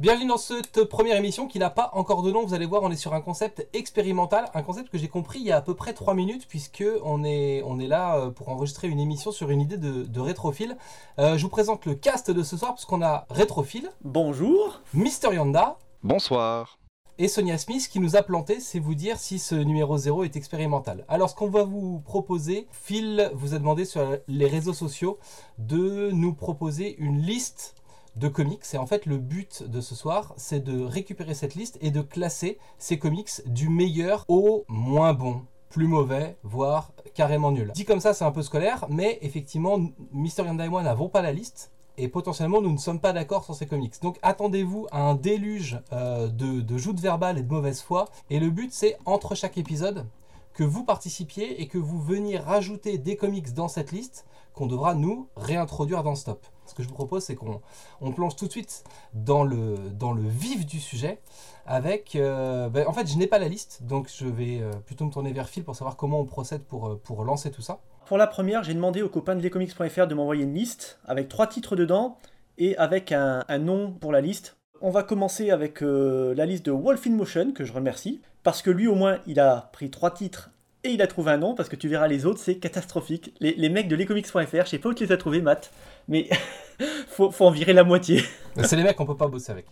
Bienvenue dans cette première émission qui n'a pas encore de nom. Vous allez voir, on est sur un concept expérimental, un concept que j'ai compris il y a à peu près 3 minutes, puisque on est, on est là euh, pour enregistrer une émission sur une idée de, de rétrophile. Euh, je vous présente le cast de ce soir, puisqu'on a Rétrophile, Bonjour. Mister Yanda Bonsoir. et Sonia Smith qui nous a planté, c'est vous dire si ce numéro 0 est expérimental. Alors ce qu'on va vous proposer, Phil vous a demandé sur les réseaux sociaux de nous proposer une liste de comics. Et en fait le but de ce soir, c'est de récupérer cette liste et de classer ces comics du meilleur au moins bon plus mauvais, voire carrément nul. Dit comme ça, c'est un peu scolaire, mais effectivement, Mister Yanda et moi n'avons pas la liste, et potentiellement nous ne sommes pas d'accord sur ces comics. Donc attendez-vous à un déluge euh, de, de joutes verbales et de mauvaise foi. Et le but c'est entre chaque épisode que vous participiez et que vous veniez rajouter des comics dans cette liste qu'on devra nous réintroduire dans Stop. Ce que je vous propose c'est qu'on on plonge tout de suite dans le, vif du sujet avec... euh, ben, en fait je n'ai pas la liste donc je vais euh, plutôt me tourner vers Phil pour savoir comment on procède pour, euh, pour lancer tout ça. Pour la première, j'ai demandé aux copains de lescomics.fr de m'envoyer une liste avec trois titres dedans et avec un, nom pour la liste. On va commencer avec la liste de Wolf in Motion, que je remercie, parce que lui au moins il a pris trois titres et il a trouvé un nom, parce que tu verras les autres, c'est catastrophique. Les, les mecs de lescomics.fr, je sais pas où tu les as trouvés, Matt, mais faut, faut en virer la moitié. C'est les mecs qu'on peut pas bosser avec.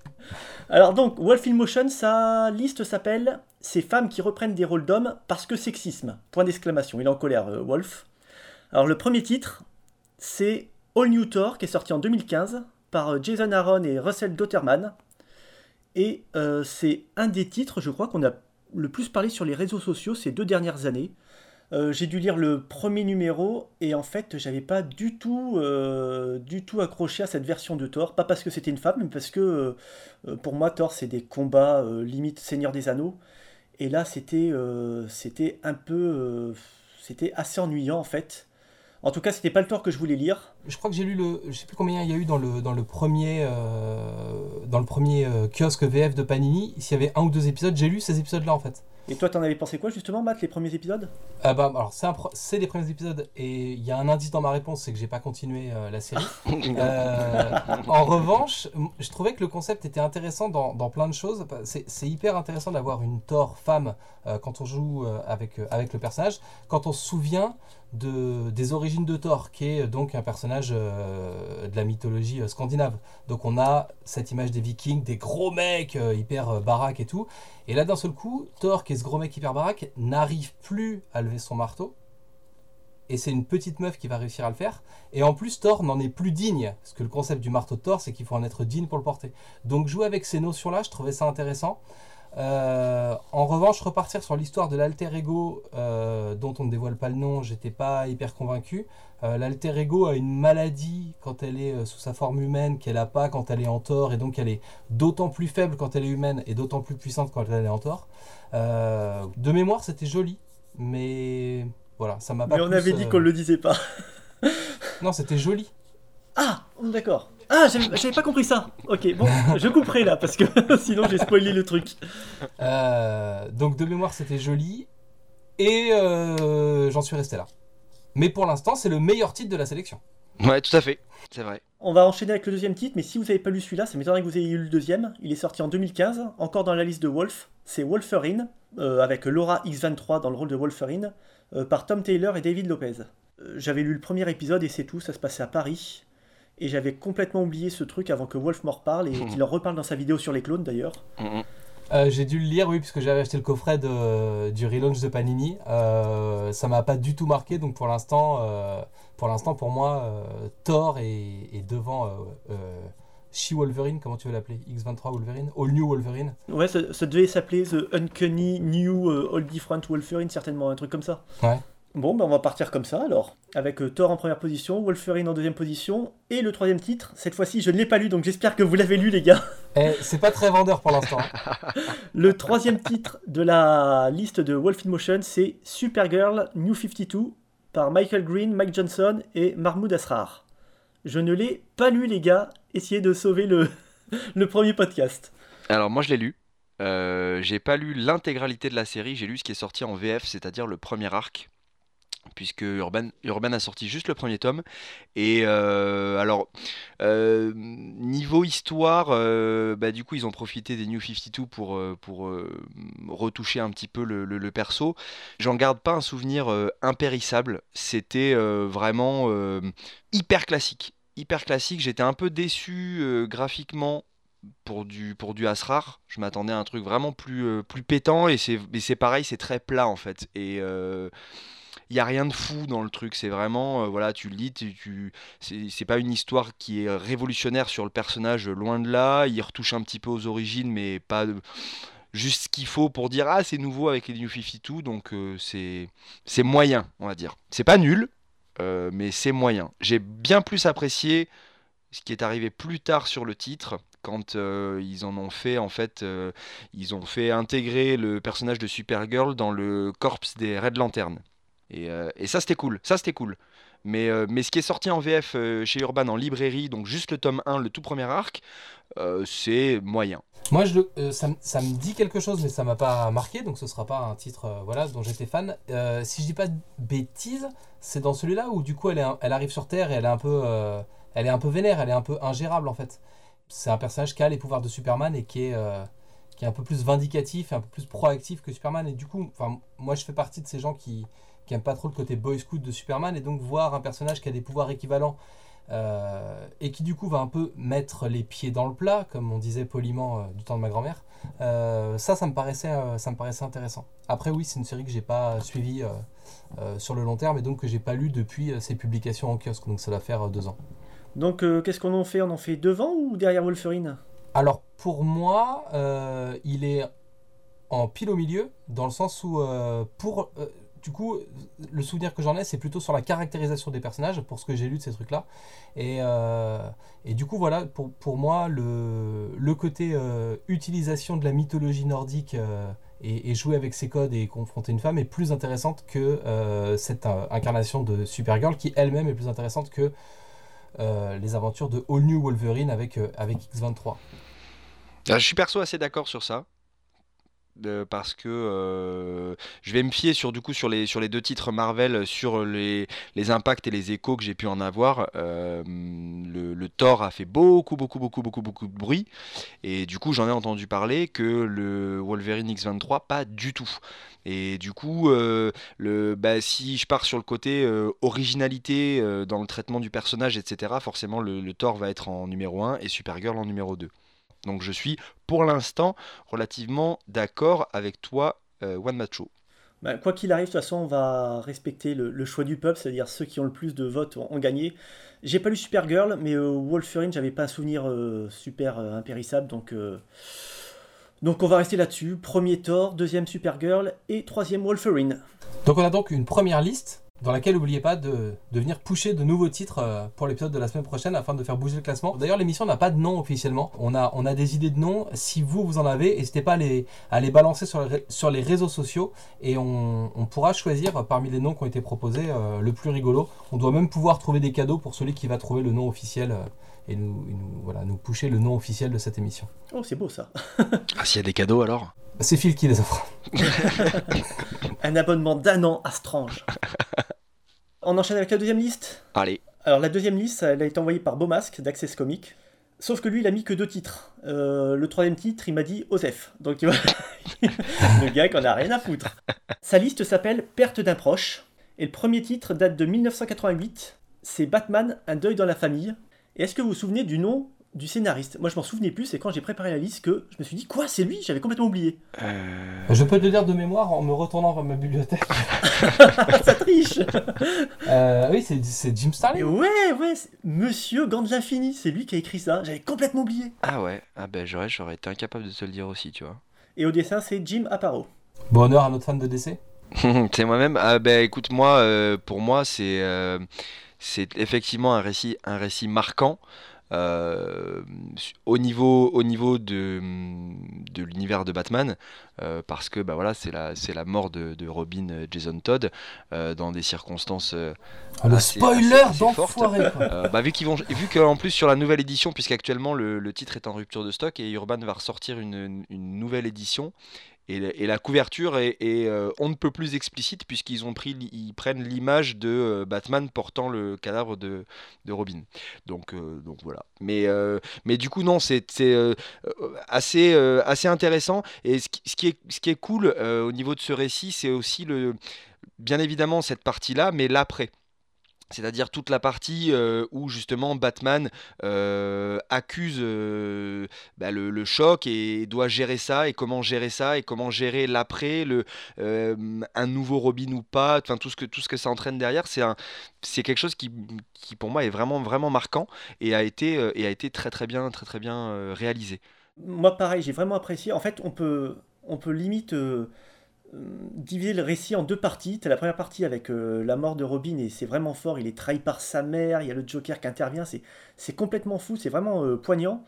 Alors donc, Wolf in Motion, sa liste s'appelle Ces femmes qui reprennent des rôles d'hommes parce que sexisme. Point d'exclamation. Il est en colère, euh, Wolf. Alors le premier titre, c'est All New Thor, qui est sorti en 2015 par euh, Jason Aaron et Russell Dotterman. Et euh, c'est un des titres, je crois, qu'on a le plus parlé sur les réseaux sociaux ces deux dernières années. Euh, j'ai dû lire le premier numéro et en fait j'avais pas du tout, euh, accroché à cette version de Thor. Pas parce que c'était une femme, mais parce que euh, pour moi Thor c'est des combats limite Seigneur des Anneaux. Et là c'était, c'était un peu, c'était assez ennuyant en fait. En tout cas c'était pas le Thor que je voulais lire. Je crois que j'ai lu le, je sais plus combien il y a eu dans le dans le premier euh, dans le premier euh, kiosque VF de Panini. S'il y avait un ou deux épisodes, j'ai lu ces épisodes-là en fait. Et toi t'en avais pensé quoi justement Matt les premiers épisodes? Ah bah alors c'est pro- c'est les premiers épisodes et il y a un indice dans ma réponse, c'est que j'ai pas continué euh, la série. Euh, en revanche, je trouvais que le concept était intéressant dans, dans plein de choses. C'est c'est hyper intéressant d'avoir une Thor femme euh, quand on joue euh, avec, euh, avec le personnage. Quand on se souvient de, des origines de Thor, qui est donc un personnage euh, de la mythologie euh, scandinave. Donc on a cette image des vikings, des gros mecs euh, hyper baraques et tout. Et là d'un seul coup, Thor, qui est ce gros mec hyper baraque, n'arrive plus à lever son marteau. Et c'est une petite meuf qui va réussir à le faire. Et en plus, Thor n'en est plus digne. Parce que le concept du marteau de Thor, c'est qu'il faut en être digne pour le porter. Donc jouer avec ces notions-là, je trouvais ça intéressant. Euh, en revanche, repartir sur l'histoire de l'alter ego, euh, dont on ne dévoile pas le nom, j'étais pas hyper convaincu. Euh, l'alter ego a une maladie quand elle est sous sa forme humaine qu'elle a pas quand elle est en Thor, et donc elle est d'autant plus faible quand elle est humaine et d'autant plus puissante quand elle est en. Euh, de mémoire, c'était joli, mais voilà, ça m'a pas. Mais on plus, avait dit qu'on le disait pas. Non, c'était joli. Ah, d'accord. Ah, j'avais pas compris ça. Ok, bon, je couperai là parce que sinon j'ai spoilé le truc. Euh, donc de mémoire, c'était joli. Et euh, j'en suis resté là. Mais pour l'instant, c'est le meilleur titre de la sélection. Ouais, tout à fait. C'est vrai. On va enchaîner avec le deuxième titre, mais si vous n'avez pas lu celui-là, ça m'étonnerait que vous ayez lu le deuxième. Il est sorti en 2015, encore dans la liste de Wolf. C'est Wolferine, euh, avec Laura X23 dans le rôle de Wolferine, euh, par Tom Taylor et David Lopez. Euh, J'avais lu le premier épisode et c'est tout, ça se passait à Paris. Et j'avais complètement oublié ce truc avant que Wolf m'en reparle et qu'il en reparle dans sa vidéo sur les clones d'ailleurs. Mhm. Euh, j'ai dû le lire, oui, puisque j'avais acheté le coffret de, du relaunch de Panini. Euh, ça m'a pas du tout marqué, donc pour l'instant, euh, pour l'instant, pour moi, euh, Thor est, est devant euh, euh, She-Wolverine, comment tu veux l'appeler X23 Wolverine All New Wolverine Ouais, ça, ça devait s'appeler The Uncanny New All Different Wolverine, certainement, un truc comme ça. Ouais. Bon, ben on va partir comme ça alors. Avec euh, Thor en première position, Wolverine en deuxième position, et le troisième titre. Cette fois-ci, je ne l'ai pas lu, donc j'espère que vous l'avez lu, les gars. Eh, c'est pas très vendeur pour l'instant. Le troisième titre de la liste de Wolf in Motion, c'est Supergirl New 52 par Michael Green, Mike Johnson et Mahmoud Asrar. Je ne l'ai pas lu, les gars. Essayez de sauver le, le premier podcast. Alors moi je l'ai lu. Euh, j'ai pas lu l'intégralité de la série, j'ai lu ce qui est sorti en VF, c'est-à-dire le premier arc. Puisque Urban, Urban a sorti juste le premier tome. Et euh, alors, euh, niveau histoire, euh, bah, du coup, ils ont profité des New 52 pour, pour retoucher un petit peu le, perso. J'en garde pas un souvenir impérissable. C'était vraiment hyper classique. Hyper classique. J'étais un peu déçu graphiquement pour du, pour du Asrar. Je m'attendais à un truc vraiment plus, plus pétant. Et c'est pareil, c'est très plat en fait. Et il y a rien de fou dans le truc. C'est vraiment, euh, voilà, tu le lis, tu, c'est pas une histoire qui est révolutionnaire sur le personnage, loin de là. Il retouche un petit peu aux origines, mais pas juste ce qu'il faut pour dire ah c'est nouveau avec les New 52. Donc euh, c'est moyen, on va dire. C'est pas nul, euh, mais c'est moyen. J'ai bien plus apprécié ce qui est arrivé plus tard sur le titre, quand ils en ont fait en fait ils ont fait intégrer le personnage de Supergirl dans le corps des Red Lantern. Euh, et, ça, c'était cool. Ça, c'était cool. Mais, euh, ce qui est sorti en VF euh, chez Urban en librairie, donc juste le tome 1, le tout premier arc, c'est moyen. Moi, ça, me dit quelque chose, mais ça m'a pas marqué, donc ce sera pas un titre voilà, dont j'étais fan. si je dis pas de bêtises, c'est dans celui-là où du coup elle arrive sur Terre et elle est un peu, elle est un peu vénère, elle est un peu ingérable en fait. C'est un personnage qui a les pouvoirs de Superman et qui est, qui est un peu plus vindicatif et un peu plus proactif que Superman. Et du coup, moi je fais partie de ces gens qui, qui aime pas trop le côté boy scout de Superman, et donc voir un personnage qui a des pouvoirs équivalents euh, et qui du coup va un peu mettre les pieds dans le plat, comme on disait poliment euh, du temps de ma grand-mère. Euh, ça, ça me paraissait, ça me paraissait intéressant. Après, oui, c'est une série que j'ai pas suivie sur le long terme et donc que j'ai pas lu depuis ses publications en kiosque, donc ça doit faire deux ans. Donc, qu'est-ce qu'on en fait? On en fait devant ou derrière Wolverine? Alors, pour moi, il est en pile au milieu, dans le sens où pour du coup, le souvenir que j'en ai, c'est plutôt sur la caractérisation des personnages, pour ce que j'ai lu de ces trucs-là. Et, euh, du coup, voilà, pour, moi, le, côté euh, utilisation de la mythologie nordique euh, et, jouer avec ses codes et confronter une femme est plus intéressante que cette incarnation de Supergirl, qui elle-même est plus intéressante que les aventures de All New Wolverine avec, avec X23. Ah, je suis perso assez d'accord sur ça parce que euh, je vais me fier sur du coup sur les sur les deux titres Marvel sur les, les impacts et les échos que j'ai pu en avoir. Euh, le, Thor a fait beaucoup beaucoup beaucoup beaucoup beaucoup de bruit. Et du coup j'en ai entendu parler que le Wolverine X23 pas du tout. Et du coup euh, le bah, si je pars sur le côté originalité dans le traitement du personnage etc forcément le, le Thor va être en numéro 1 et Supergirl en numéro 2 donc je suis pour l'instant relativement d'accord avec toi, euh, One Macho. Bah, quoi qu'il arrive, de toute façon, on va respecter le, choix du peuple, c'est-à-dire ceux qui ont le plus de votes ont, gagné. J'ai pas lu Supergirl, mais euh, Wolverine, j'avais pas un souvenir euh, super impérissable, donc, donc on va rester là-dessus. Premier Thor, deuxième Supergirl et troisième Wolverine. Donc on a donc une première liste dans laquelle n'oubliez pas de, de, venir pusher de nouveaux titres euh, pour l'épisode de la semaine prochaine afin de faire bouger le classement. D'ailleurs, l'émission n'a pas de nom officiellement. On a, on a des idées de noms. Si vous, vous en avez, n'hésitez pas à les, à les balancer sur les, sur les réseaux sociaux et on, on, pourra choisir parmi les noms qui ont été proposés euh, le plus rigolo. On doit même pouvoir trouver des cadeaux pour celui qui va trouver le nom officiel. Euh, et nous, nous, voilà, nous pusher le nom officiel de cette émission. Oh, c'est beau ça. ah, s'il y a des cadeaux alors? C'est Phil qui les offre. Un abonnement d'un an à Strange. On enchaîne avec la deuxième liste? Allez. Alors la deuxième liste, elle a été envoyée par Beaumasque d'Access Comics. Sauf que lui, il a mis que deux titres. Euh, le troisième titre, il m'a dit Osef. Donc tu vois, le gars qu'on a rien à foutre. Sa liste s'appelle Perte d'un proche. Et le premier titre date de 1988. C'est Batman, un deuil dans la famille. Et est-ce que vous vous souvenez du nom du scénariste. Moi, je m'en souvenais plus, c'est quand j'ai préparé la liste que je me suis dit, quoi, c'est lui? J'avais complètement oublié. Euh... Je peux te le dire de mémoire en me retournant vers ma bibliothèque. Ça triche euh, Oui, c'est Jim Starlin. Ouais, ouais, Monsieur Gant de l'Infini, c'est lui qui a écrit ça. J'avais complètement oublié. Ah ouais, ah ben j'aurais, j'aurais été incapable de te le dire aussi, tu vois. Et au dessin, c'est Jim Aparo. Bonheur à notre fan de DC C'est moi-même. Ah ben écoute, moi, euh, pour moi, c'est, euh, c'est effectivement un récit, un récit marquant. Euh, au niveau, au niveau de, de l'univers de Batman, euh, parce que bah voilà, c'est la, c'est la mort de, de Robin euh, Jason Todd dans des circonstances. Ah, le spoiler d'enfoiré bah, Vu qu'ils vont, vu qu'en plus sur la nouvelle édition, puisqu'actuellement le, le titre est en rupture de stock et Urban va ressortir une, une nouvelle édition et, la couverture est, on ne peut plus explicite puisqu'ils ont pris, ils prennent l'image de Batman portant le cadavre de, de Robin. Donc, donc voilà. Mais, mais du coup non, c'est assez, assez intéressant. Et ce qui, est, ce qui est cool au niveau de ce récit, c'est aussi le, bien évidemment cette partie-là, mais l'après. C'est-à-dire toute la partie euh, où justement Batman euh, accuse euh, bah, le, choc et doit gérer ça et comment gérer ça et comment gérer l'après, le un nouveau Robin ou pas, enfin tout ce que tout ce que ça entraîne derrière, c'est c'est quelque chose qui, qui, pour moi est vraiment vraiment marquant et a été et a été très très bien très très bien réalisé. Moi pareil, j'ai vraiment apprécié. En fait, on peut on peut limite diviser le récit en deux parties. Tu as la première partie avec euh, la mort de Robin et c'est vraiment fort. Il est trahi par sa mère, il y a le Joker qui intervient. C'est complètement fou, c'est vraiment euh, poignant.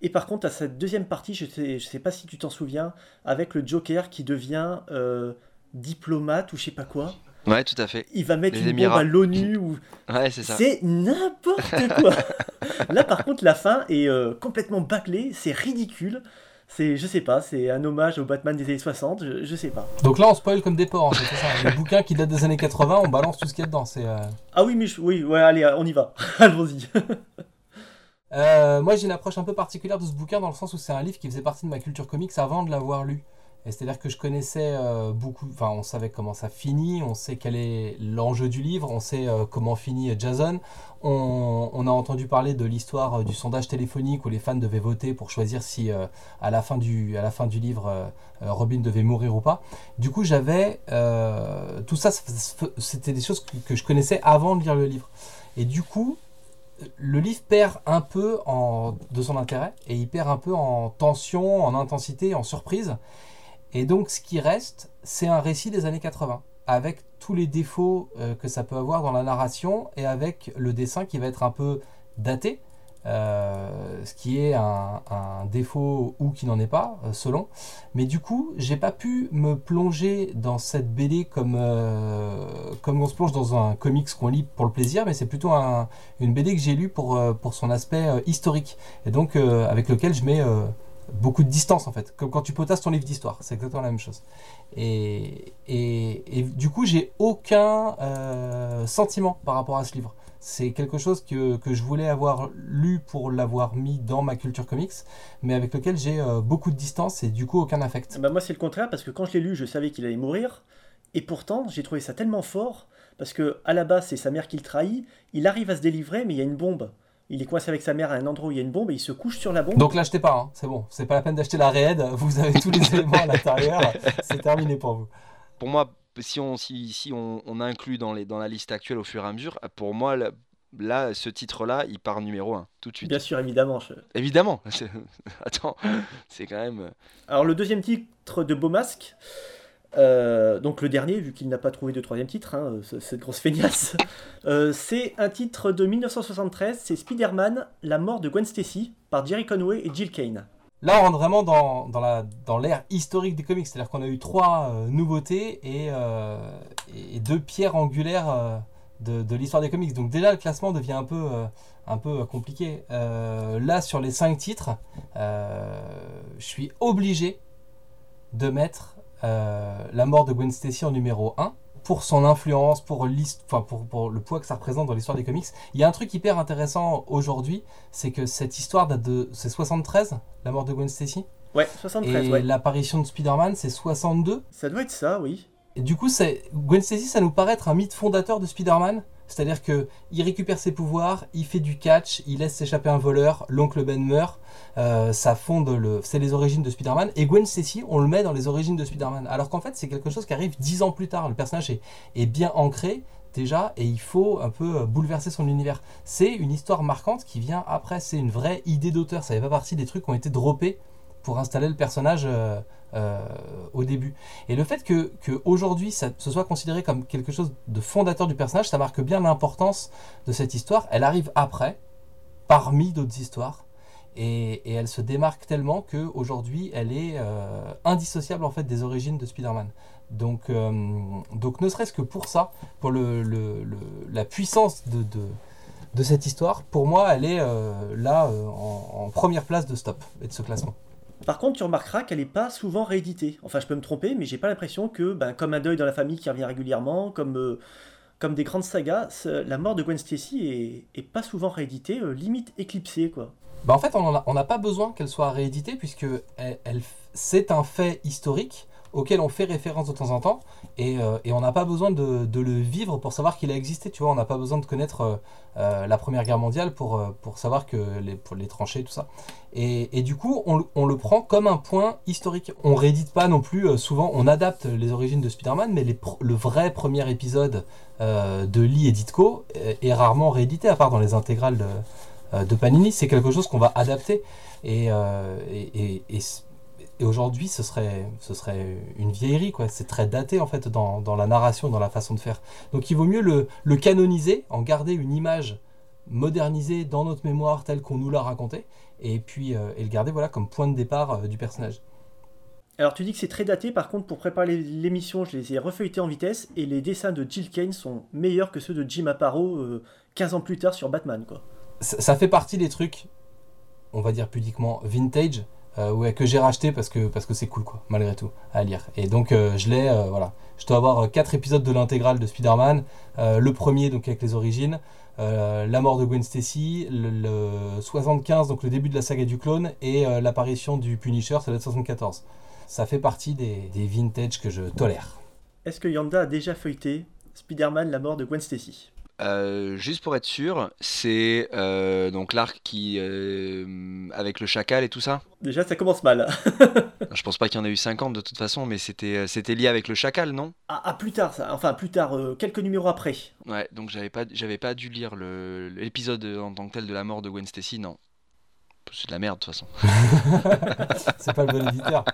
Et par contre, à cette deuxième partie, je sais, je sais pas si tu t'en souviens, avec le Joker qui devient euh, diplomate ou je sais pas quoi. Ouais, tout à fait. Il va mettre une bombe à l'ONU ou. Ouais, c'est ça. C'est n'importe quoi. Là, par contre, la fin est complètement bâclée, c'est ridicule c'est, je sais pas, c'est un hommage au Batman des années 60, je, sais pas. Donc là, on spoil comme des porcs, c'est ça. Les bouquins qui datent des années 80, on balance tout ce qu'il y a dedans. C'est, euh, Ah oui, mais oui, ouais, allez, on y va. Allons-y. Euh, moi, j'ai une approche un peu particulière de ce bouquin dans le sens où c'est un livre qui faisait partie de ma culture comics avant de l'avoir lu. C'est-à-dire que je connaissais euh, beaucoup, enfin on savait comment ça finit, on sait quel est l'enjeu du livre, on sait euh, comment finit Jason, on, a entendu parler de l'histoire euh, du sondage téléphonique où les fans devaient voter pour choisir si à, la fin du, à la fin du livre Robin devait mourir ou pas. Du coup j'avais, tout ça c'était des choses que, je connaissais avant de lire le livre. Et du coup le livre perd un peu de son intérêt et il perd un peu en tension, en intensité, en surprise. Et donc ce qui reste, c'est un récit des années 80, avec tous les défauts euh, que ça peut avoir dans la narration et avec le dessin qui va être un peu daté, euh, ce qui est un, défaut ou qui n'en est pas, euh, selon. Mais du coup, j'ai pas pu me plonger dans cette BD comme, comme on se plonge dans un comics qu'on lit pour le plaisir, mais c'est plutôt une BD que j'ai lue pour, pour son aspect historique, et donc avec lequel je mets beaucoup de distance en fait, comme quand tu potasses ton livre d'histoire, c'est exactement la même chose. Et, et, du coup, j'ai aucun euh, sentiment par rapport à ce livre. C'est quelque chose que, que, je voulais avoir lu pour l'avoir mis dans ma culture comics, mais avec lequel j'ai euh, beaucoup de distance et du coup aucun affect. Bah moi c'est le contraire, parce que quand je l'ai lu, je savais qu'il allait mourir, et pourtant j'ai trouvé ça tellement fort, parce que à la base c'est sa mère qui le trahit, il arrive à se délivrer, mais il y a une bombe il est coincé avec sa mère à un endroit où il y a une bombe et il se couche sur la bombe. Donc l'achetez pas, hein. c'est bon. C'est pas la peine d'acheter la raid. Vous avez tous les éléments à l'intérieur. C'est terminé pour vous. Pour moi, si on, si, si on, on, inclut dans, les, dans la liste actuelle au fur et à mesure, pour moi, là, ce titre-là, il part numéro 1 tout de suite. Bien sûr, évidemment. Évidemment. Attends, c'est quand même. Euh, Alors le deuxième titre de Beau Masque. Euh, donc le dernier, vu qu'il n'a pas trouvé de troisième titre, hein, cette grosse feignasse, euh, c'est un titre de 1973, c'est Spider-Man, La mort de Gwen Stacy, par Jerry Conway et Jill Kane. Là, on rentre vraiment dans, dans, l'ère historique des comics, c'est-à-dire qu'on a eu trois euh, nouveautés et, deux pierres angulaires de, l'histoire des comics. Donc déjà, le classement devient un peu, un peu compliqué. là, sur les cinq titres, je suis obligé de mettre la mort de Gwen Stacy en numéro 1 pour son influence, pour, enfin pour, pour, le poids que ça représente dans l'histoire des comics. Il y a un truc hyper intéressant aujourd'hui, c'est que cette histoire date de. C'est 73, la mort de Gwen Stacy? Ouais, 73. Et l'apparition de Spider-Man, c'est 62. Ça doit être ça, oui. Et du coup, Gwen Stacy, ça nous paraît être un mythe fondateur de Spider-Man? C'est-à-dire que il récupère ses pouvoirs, il fait du catch, il laisse s'échapper un voleur, l'oncle Ben meurt, euh, ça fonde le, c'est les origines de Spider-Man. Et Gwen Stacy, on le met dans les origines de Spider-Man. Alors qu'en fait, c'est quelque chose qui arrive dix ans plus tard. Le personnage est, bien ancré déjà et il faut un peu euh, bouleverser son univers. C'est une histoire marquante qui vient après. C'est une vraie idée d'auteur. Ça fait pas partie des trucs qui ont été droppés pour installer le personnage. Euh, euh, au début. Et le fait que, que aujourd'hui ça soit considéré comme quelque chose de fondateur du personnage, ça marque bien l'importance de cette histoire. Elle arrive après, parmi d'autres histoires, et, elle se démarque tellement que aujourd'hui elle est euh, indissociable en fait des origines de Spider-Man. Donc, euh, donc ne serait-ce que pour ça, pour la puissance de, cette histoire, pour moi elle est là en, première place de Stop et de ce classement. Par contre, tu remarqueras qu'elle n'est pas souvent rééditée. Enfin, je peux me tromper, mais j'ai pas l'impression que, ben, comme un deuil dans la famille qui revient régulièrement, comme, euh, des grandes sagas, la mort de Gwen Stacy est, pas souvent rééditée, euh, limite éclipsée, quoi. Bah en fait, on n'a pas besoin qu'elle soit rééditée, puisque c'est un fait historique auquel on fait référence de temps en temps, et, euh, on n'a pas besoin de, le vivre pour savoir qu'il a existé, tu vois, on n'a pas besoin de connaître euh, euh, la Première Guerre mondiale pour, pour savoir que les, pour les tranchées, tout ça. Et, du coup, on, le prend comme un point historique. On réédite pas non plus, souvent on adapte les origines de Spider-Man, mais le vrai premier épisode de Lee et Ditko est, rarement réédité, à part dans les intégrales de, Panini, c'est quelque chose qu'on va adapter. Et, et et aujourd'hui, ce serait, ce serait une vieillerie, quoi. C'est très daté, en fait, dans, dans, la narration, dans la façon de faire. Donc il vaut mieux le, le canoniser, en garder une image modernisée dans notre mémoire telle qu'on nous l'a raconté, et puis euh, et le garder voilà, comme point de départ euh, du personnage. Alors tu dis que c'est très daté, par contre pour préparer l'émission je les ai refeuilletés en vitesse et les dessins de Jill Kane sont meilleurs que ceux de Jim Aparo 15 euh, ans plus tard sur Batman quoi. Ça, ça, fait partie des trucs, on va dire pudiquement vintage, euh, ouais, que j'ai racheté parce que c'est cool quoi, malgré tout, à lire. Et donc euh, je l'ai, euh, voilà. Je dois avoir quatre épisodes de l'intégrale de Spider-Man. le premier donc avec les origines, la mort de Gwen Stacy, le, 75 donc le début de la saga du clone et l'apparition du Punisher, c'est le 74. Ça fait partie des, des vintage que je tolère. Est-ce que Yanda a déjà feuilleté Spider-Man, la mort de Gwen Stacy? Euh, juste pour être sûr, c'est euh, donc l'arc qui euh, avec le chacal et tout ça? Déjà, ça commence mal. je pense pas qu'il y en a eu 50 de toute façon, mais c'était c'était lié avec le chacal, non? Ah, ah, plus tard ça. Enfin plus tard, quelques numéros après. Ouais, donc j'avais pas j'avais pas dû lire l'épisode en tant que tel de la mort de Gwen Stacy, non. C'est de la merde de toute façon. c'est pas le bon éditeur.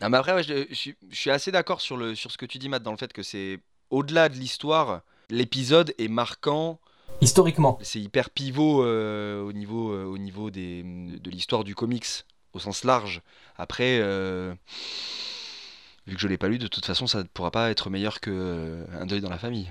Ah, mais après, je, je, suis assez d'accord sur le sur ce que tu dis, Matt, dans le fait que c'est au-delà de l'histoire l'épisode est marquant. Historiquement. C'est hyper pivot euh, au niveau, euh, au niveau des, de l'histoire du comics, au sens large. Après, euh, vu que je l'ai pas lu, de toute façon, ça ne pourra pas être meilleur que Un deuil dans la famille.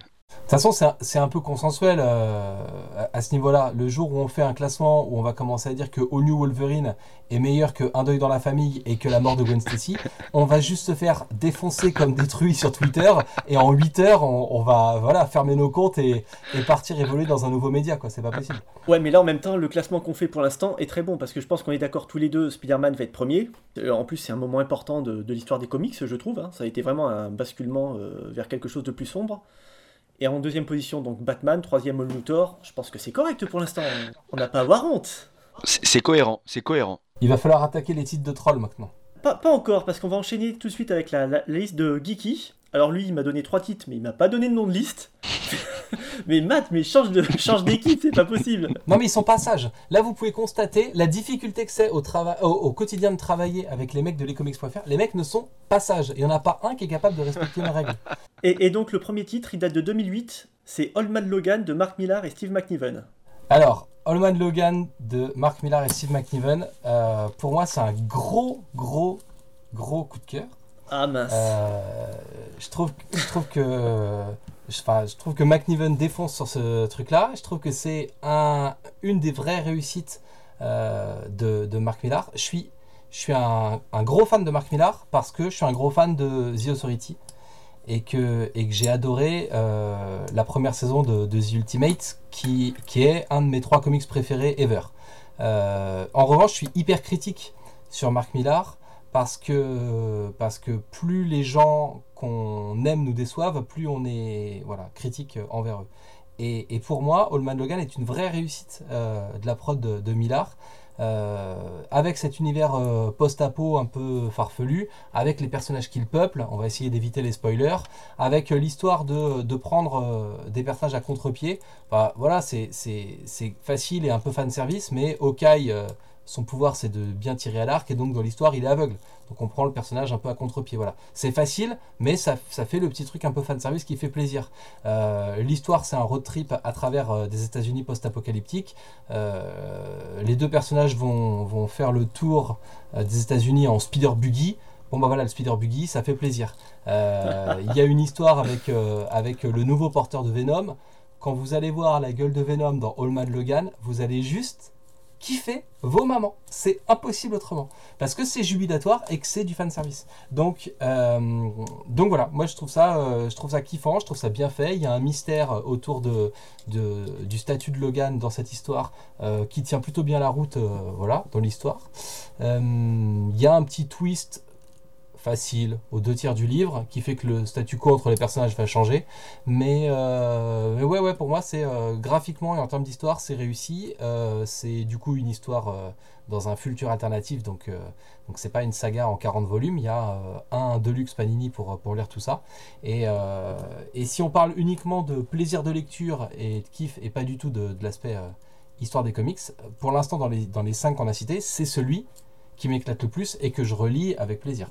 De toute façon, c'est un, peu consensuel euh, à, ce niveau-là. Le jour où on fait un classement où on va commencer à dire que All New Wolverine est meilleur que Un deuil dans la famille et que la mort de Gwen Stacy, on va juste se faire défoncer comme détruit sur Twitter et en 8 heures, on, va voilà, fermer nos comptes et, partir évoluer dans un nouveau média. quoi. C'est pas possible. Ouais, mais là en même temps, le classement qu'on fait pour l'instant est très bon parce que je pense qu'on est d'accord tous les deux, Spider-Man va être premier. Euh, en plus, c'est un moment important de, l'histoire des comics, je trouve. Hein. Ça a été vraiment un basculement euh, vers quelque chose de plus sombre. Et en deuxième position, donc Batman, troisième All Luthor. Je pense que c'est correct pour l'instant. On n'a pas à avoir honte. C'est cohérent, c'est cohérent. Il va falloir attaquer les titres de troll maintenant. Pas, pas encore, parce qu'on va enchaîner tout de suite avec la, liste de Geeky. Alors lui, il m'a donné trois titres, mais il m'a pas donné de nom de liste. mais Matt, mais change de change d'équipe, c'est pas possible. Non, mais ils sont pas sages. Là, vous pouvez constater la difficulté que c'est au, au, quotidien de travailler avec les mecs de lescomics.fr. Les mecs ne sont pas sages. Il y en a pas un qui est capable de respecter les règles. Et, donc le premier titre, il date de 2008. C'est Old Man Logan de Mark Millar et Steve McNiven. Alors, Old Man Logan de Mark Millar et Steve McNiven, euh, pour moi, c'est un gros, gros, gros coup de cœur. Ah mince. Euh, je, trouve, je trouve que je, trouve que McNiven défonce sur ce truc-là. Je trouve que c'est un, une des vraies réussites euh, de, Mark Millar. Je suis, un, gros fan de Mark Millar parce que je suis un gros fan de The Authority et que, j'ai adoré euh, la première saison de, The Ultimate qui, est un de mes trois comics préférés ever. Euh, en revanche, je suis hyper critique sur Mark Millar parce que plus les gens qu'on aime nous déçoivent, plus on est voilà, critique envers eux. Et, pour moi, Allman Logan est une vraie réussite euh, de la prod de, de Millard. Euh, avec cet univers euh, post-apo un peu farfelu, avec les personnages qu'il peuple, on va essayer d'éviter les spoilers, avec l'histoire de, de, prendre des personnages à contre-pied. Bah, voilà, c'est facile et un peu fan service, mais Okai son pouvoir c'est de bien tirer à l'arc et donc dans l'histoire il est aveugle. Donc on prend le personnage un peu à contre-pied. Voilà. C'est facile, mais ça, fait le petit truc un peu fan service qui fait plaisir. Euh, l'histoire c'est un road trip à travers euh, des États-Unis post-apocalyptiques. Euh, les deux personnages vont, faire le tour des États-Unis en speeder buggy. Bon bah voilà le speeder buggy, ça fait plaisir. Il y a une histoire avec, le nouveau porteur de Venom. Quand vous allez voir la gueule de Venom dans All Logan, vous allez juste kiffer vos mamans. C'est impossible autrement. Parce que c'est jubilatoire et que c'est du fanservice. Donc, euh, donc voilà, moi je trouve, ça, euh, je trouve ça kiffant, je trouve ça bien fait. Il y a un mystère autour de, du statut de Logan dans cette histoire euh, qui tient plutôt bien la route voilà, dans l'histoire. Il y a un petit twist facile aux deux tiers du livre qui fait que le statu quo entre les personnages va changer. Mais, euh, ouais ouais pour moi c'est euh, graphiquement et en termes d'histoire c'est réussi. Euh, c'est du coup une histoire dans un futur alternatif donc donc c'est pas une saga en 40 volumes. Il y a un deluxe Panini pour, lire tout ça. Et, et si on parle uniquement de plaisir de lecture et de kiff et pas du tout de, de l'aspect histoire des comics pour l'instant dans les, dans les 5 qu'on a cités c'est celui qui m'éclate le plus et que je relis avec plaisir.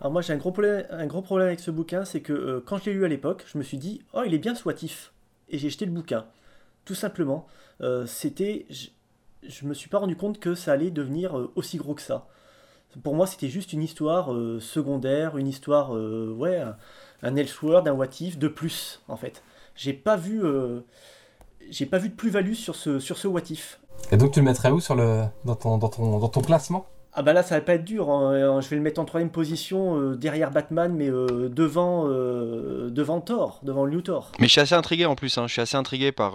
Alors moi j'ai un gros problème, avec ce bouquin, c'est que euh, quand je l'ai lu à l'époque, je me suis dit oh il est bien soitif et j'ai jeté le bouquin. Tout simplement, euh, c'était, je, ne me suis pas rendu compte que ça allait devenir euh, aussi gros que ça. Pour moi c'était juste une histoire secondaire, une histoire ouais un, un Elseworld, un What If de plus en fait. J'ai pas vu j'ai pas vu de plus-value sur ce sur ce What If. Et donc tu le mettrais où sur le dans ton dans ton, dans ton classement? Ah bah là ça va pas être dur, hein. euh, je vais le mettre en troisième position euh, derrière Batman mais euh, devant, devant Thor, devant le New Thor. Mais je suis assez intrigué en plus, hein. je suis assez intrigué par,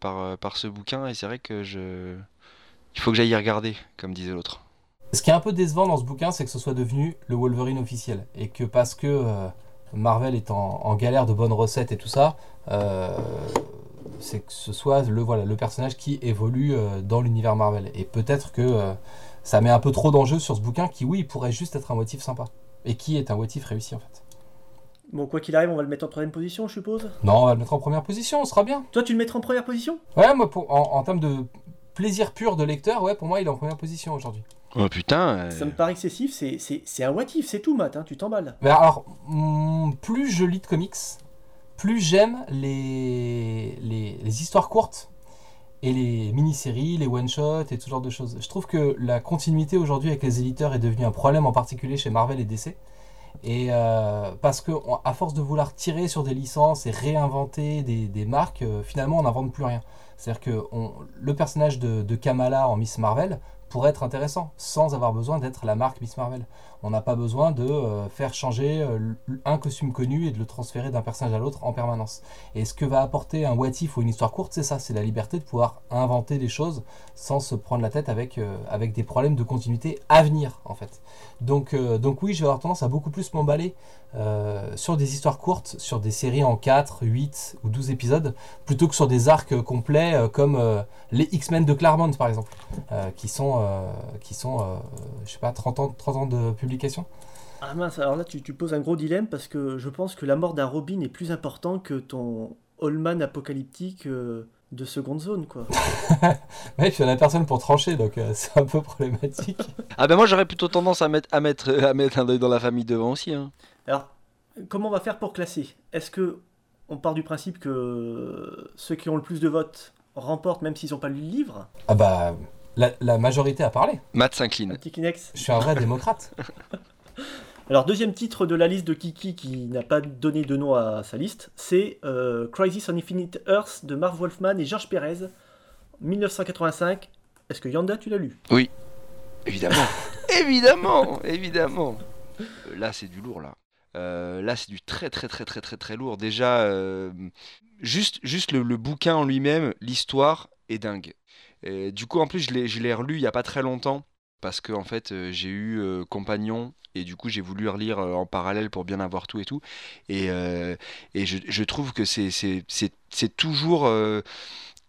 par, par ce bouquin et c'est vrai que je... Il faut que j'aille y regarder, comme disait l'autre. Ce qui est un peu décevant dans ce bouquin, c'est que ce soit devenu le Wolverine officiel. Et que parce que Marvel est en, galère de bonnes recettes et tout ça, c'est que ce soit le, voilà, le personnage qui évolue dans l'univers Marvel. Et peut-être que ça met un peu trop d'enjeux sur ce bouquin qui, oui, pourrait juste être un motif sympa. Et qui est un motif réussi en fait. Bon, quoi qu'il arrive, on va le mettre en troisième position, je suppose? Non, on va le mettre en première position, on sera bien. Toi, tu le mettras en première position? Ouais, moi, pour, en, termes de plaisir pur de lecteur, ouais, pour moi, il est en première position aujourd'hui. Oh putain euh. Ça me paraît excessif, c'est un what c'est tout, Matt, hein, tu t'emballes. Mais alors, hmm, plus je lis de comics, plus j'aime les, les, les histoires courtes et les mini-séries, les one-shots et tout genre de choses. Je trouve que la continuité aujourd'hui avec les éditeurs est devenue un problème en particulier chez Marvel et DC. Et euh, parce que à force de vouloir tirer sur des licences et réinventer des, marques, euh, finalement on n'invente plus rien. C'est-à-dire que le personnage de, de, Kamala en Miss Marvel pourrait être intéressant sans avoir besoin d'être la marque Miss Marvel. On n'a pas besoin de euh, faire changer euh, un costume connu et de le transférer d'un personnage à l'autre en permanence. Et ce que va apporter un what if ou une histoire courte, c'est ça, c'est la liberté de pouvoir inventer des choses sans se prendre la tête avec, euh, avec des problèmes de continuité à venir en fait. Donc, donc oui, je vais avoir tendance à beaucoup plus m'emballer sur des histoires courtes, sur des séries en 4, 8 ou 12 épisodes, plutôt que sur des arcs complets comme les X-Men de Claremont par exemple, qui sont, qui sont je sais pas, 30 ans, 30 ans de publication ah mince, alors là tu, poses un gros dilemme parce que je pense que la mort d'un Robin est plus important que ton Allman apocalyptique euh, de seconde zone quoi. ouais, puis il n'y a personne pour trancher donc euh, c'est un peu problématique. ah ben moi j'aurais plutôt tendance à mettre, à mettre, à mettre un deuil dans la famille devant aussi. Hein. Alors, comment on va faire pour classer? Est-ce que on part du principe que ceux qui ont le plus de votes remportent même s'ils n'ont pas lu le livre? Ah bah la, majorité a parlé. Matt s'incline. Je suis un vrai démocrate. Alors, deuxième titre de la liste de Kiki qui n'a pas donné de nom à sa liste, c'est euh, Crisis on Infinite Earth de Marv Wolfman et George Perez, 1985. Est-ce que Yanda, tu l'as lu? Oui, évidemment. évidemment, évidemment. Euh, là, c'est du lourd, là. Euh, là, c'est du très, très, très, très, très, très lourd. Déjà, juste, juste le bouquin en lui-même, l'histoire est dingue du coup, en plus, je l'ai relu il n'y a pas très longtemps parce que en fait, euh, j'ai eu euh, Compagnon et du coup, j'ai voulu relire euh, en parallèle pour bien avoir tout et tout. Et, et je, je, trouve que c'est toujours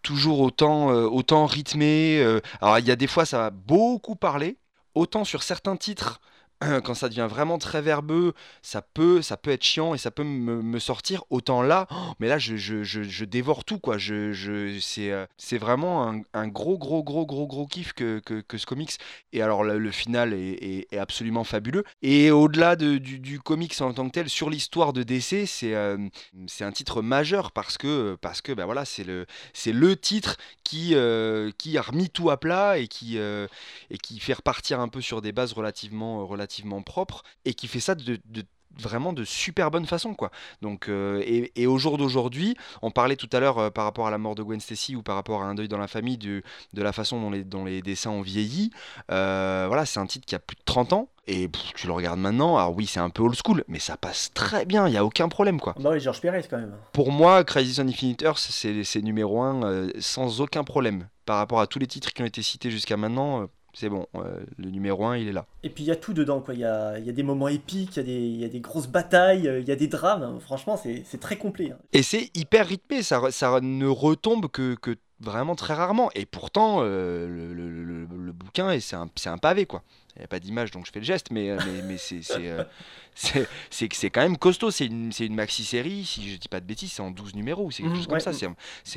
toujours autant, autant rythmé. alors il y a des fois ça a beaucoup parlé, autant sur certains titres quand ça devient vraiment très verbeux, ça peut, ça peut être chiant et ça peut me, sortir. Autant là, mais là, je, dévore tout, quoi. Euh, c'est vraiment un, gros, gros, gros, gros, gros kiff que, ce comics. Et alors, le, final est, absolument fabuleux. Et au-delà de, du, comics en tant que tel, sur l'histoire de DC, c'est, euh, c'est un titre majeur parce que, parce que ben voilà, c'est le, titre qui, euh, qui a remis tout à plat et qui, et qui fait repartir un peu sur des bases relativement, relativement propre et qui fait ça de, vraiment de super bonne façon quoi. Donc et, et, au jour d'aujourd'hui, on parlait tout à l'heure par rapport à la mort de Gwen Stacy ou par rapport à un deuil dans la famille de, de la façon dont les, dont les dessins ont vieilli. voilà, c'est un titre qui a plus de 30 ans et tu le regardes maintenant, alors oui, c'est un peu old school, mais ça passe très bien, il n'y a aucun problème quoi. Bah oui, Georges Pérez quand même. Pour moi, Crisis on Infinite Earth, c'est numéro 1 euh, sans aucun problème. Par rapport à tous les titres qui ont été cités jusqu'à maintenant, euh, c'est bon, euh, le numéro 1 il est là. Et puis il y a tout dedans, quoi. Il y a, y a, des moments épiques, il y, y, a des grosses batailles, il y a des drames, franchement, c'est très complet. Hein. Et c'est hyper rythmé, ça, ça ne retombe que, que vraiment très rarement. Et pourtant, le, le, le, bouquin, c'est un, un pavé, quoi. Il n'y a pas d'image, donc je fais le geste, mais, euh, mais, mais c'est euh, c'est quand même costaud. C'est une, une maxi-série, si je dis pas de bêtises, c'est en 12 numéros, c'est quelque mmh, chose comme ça.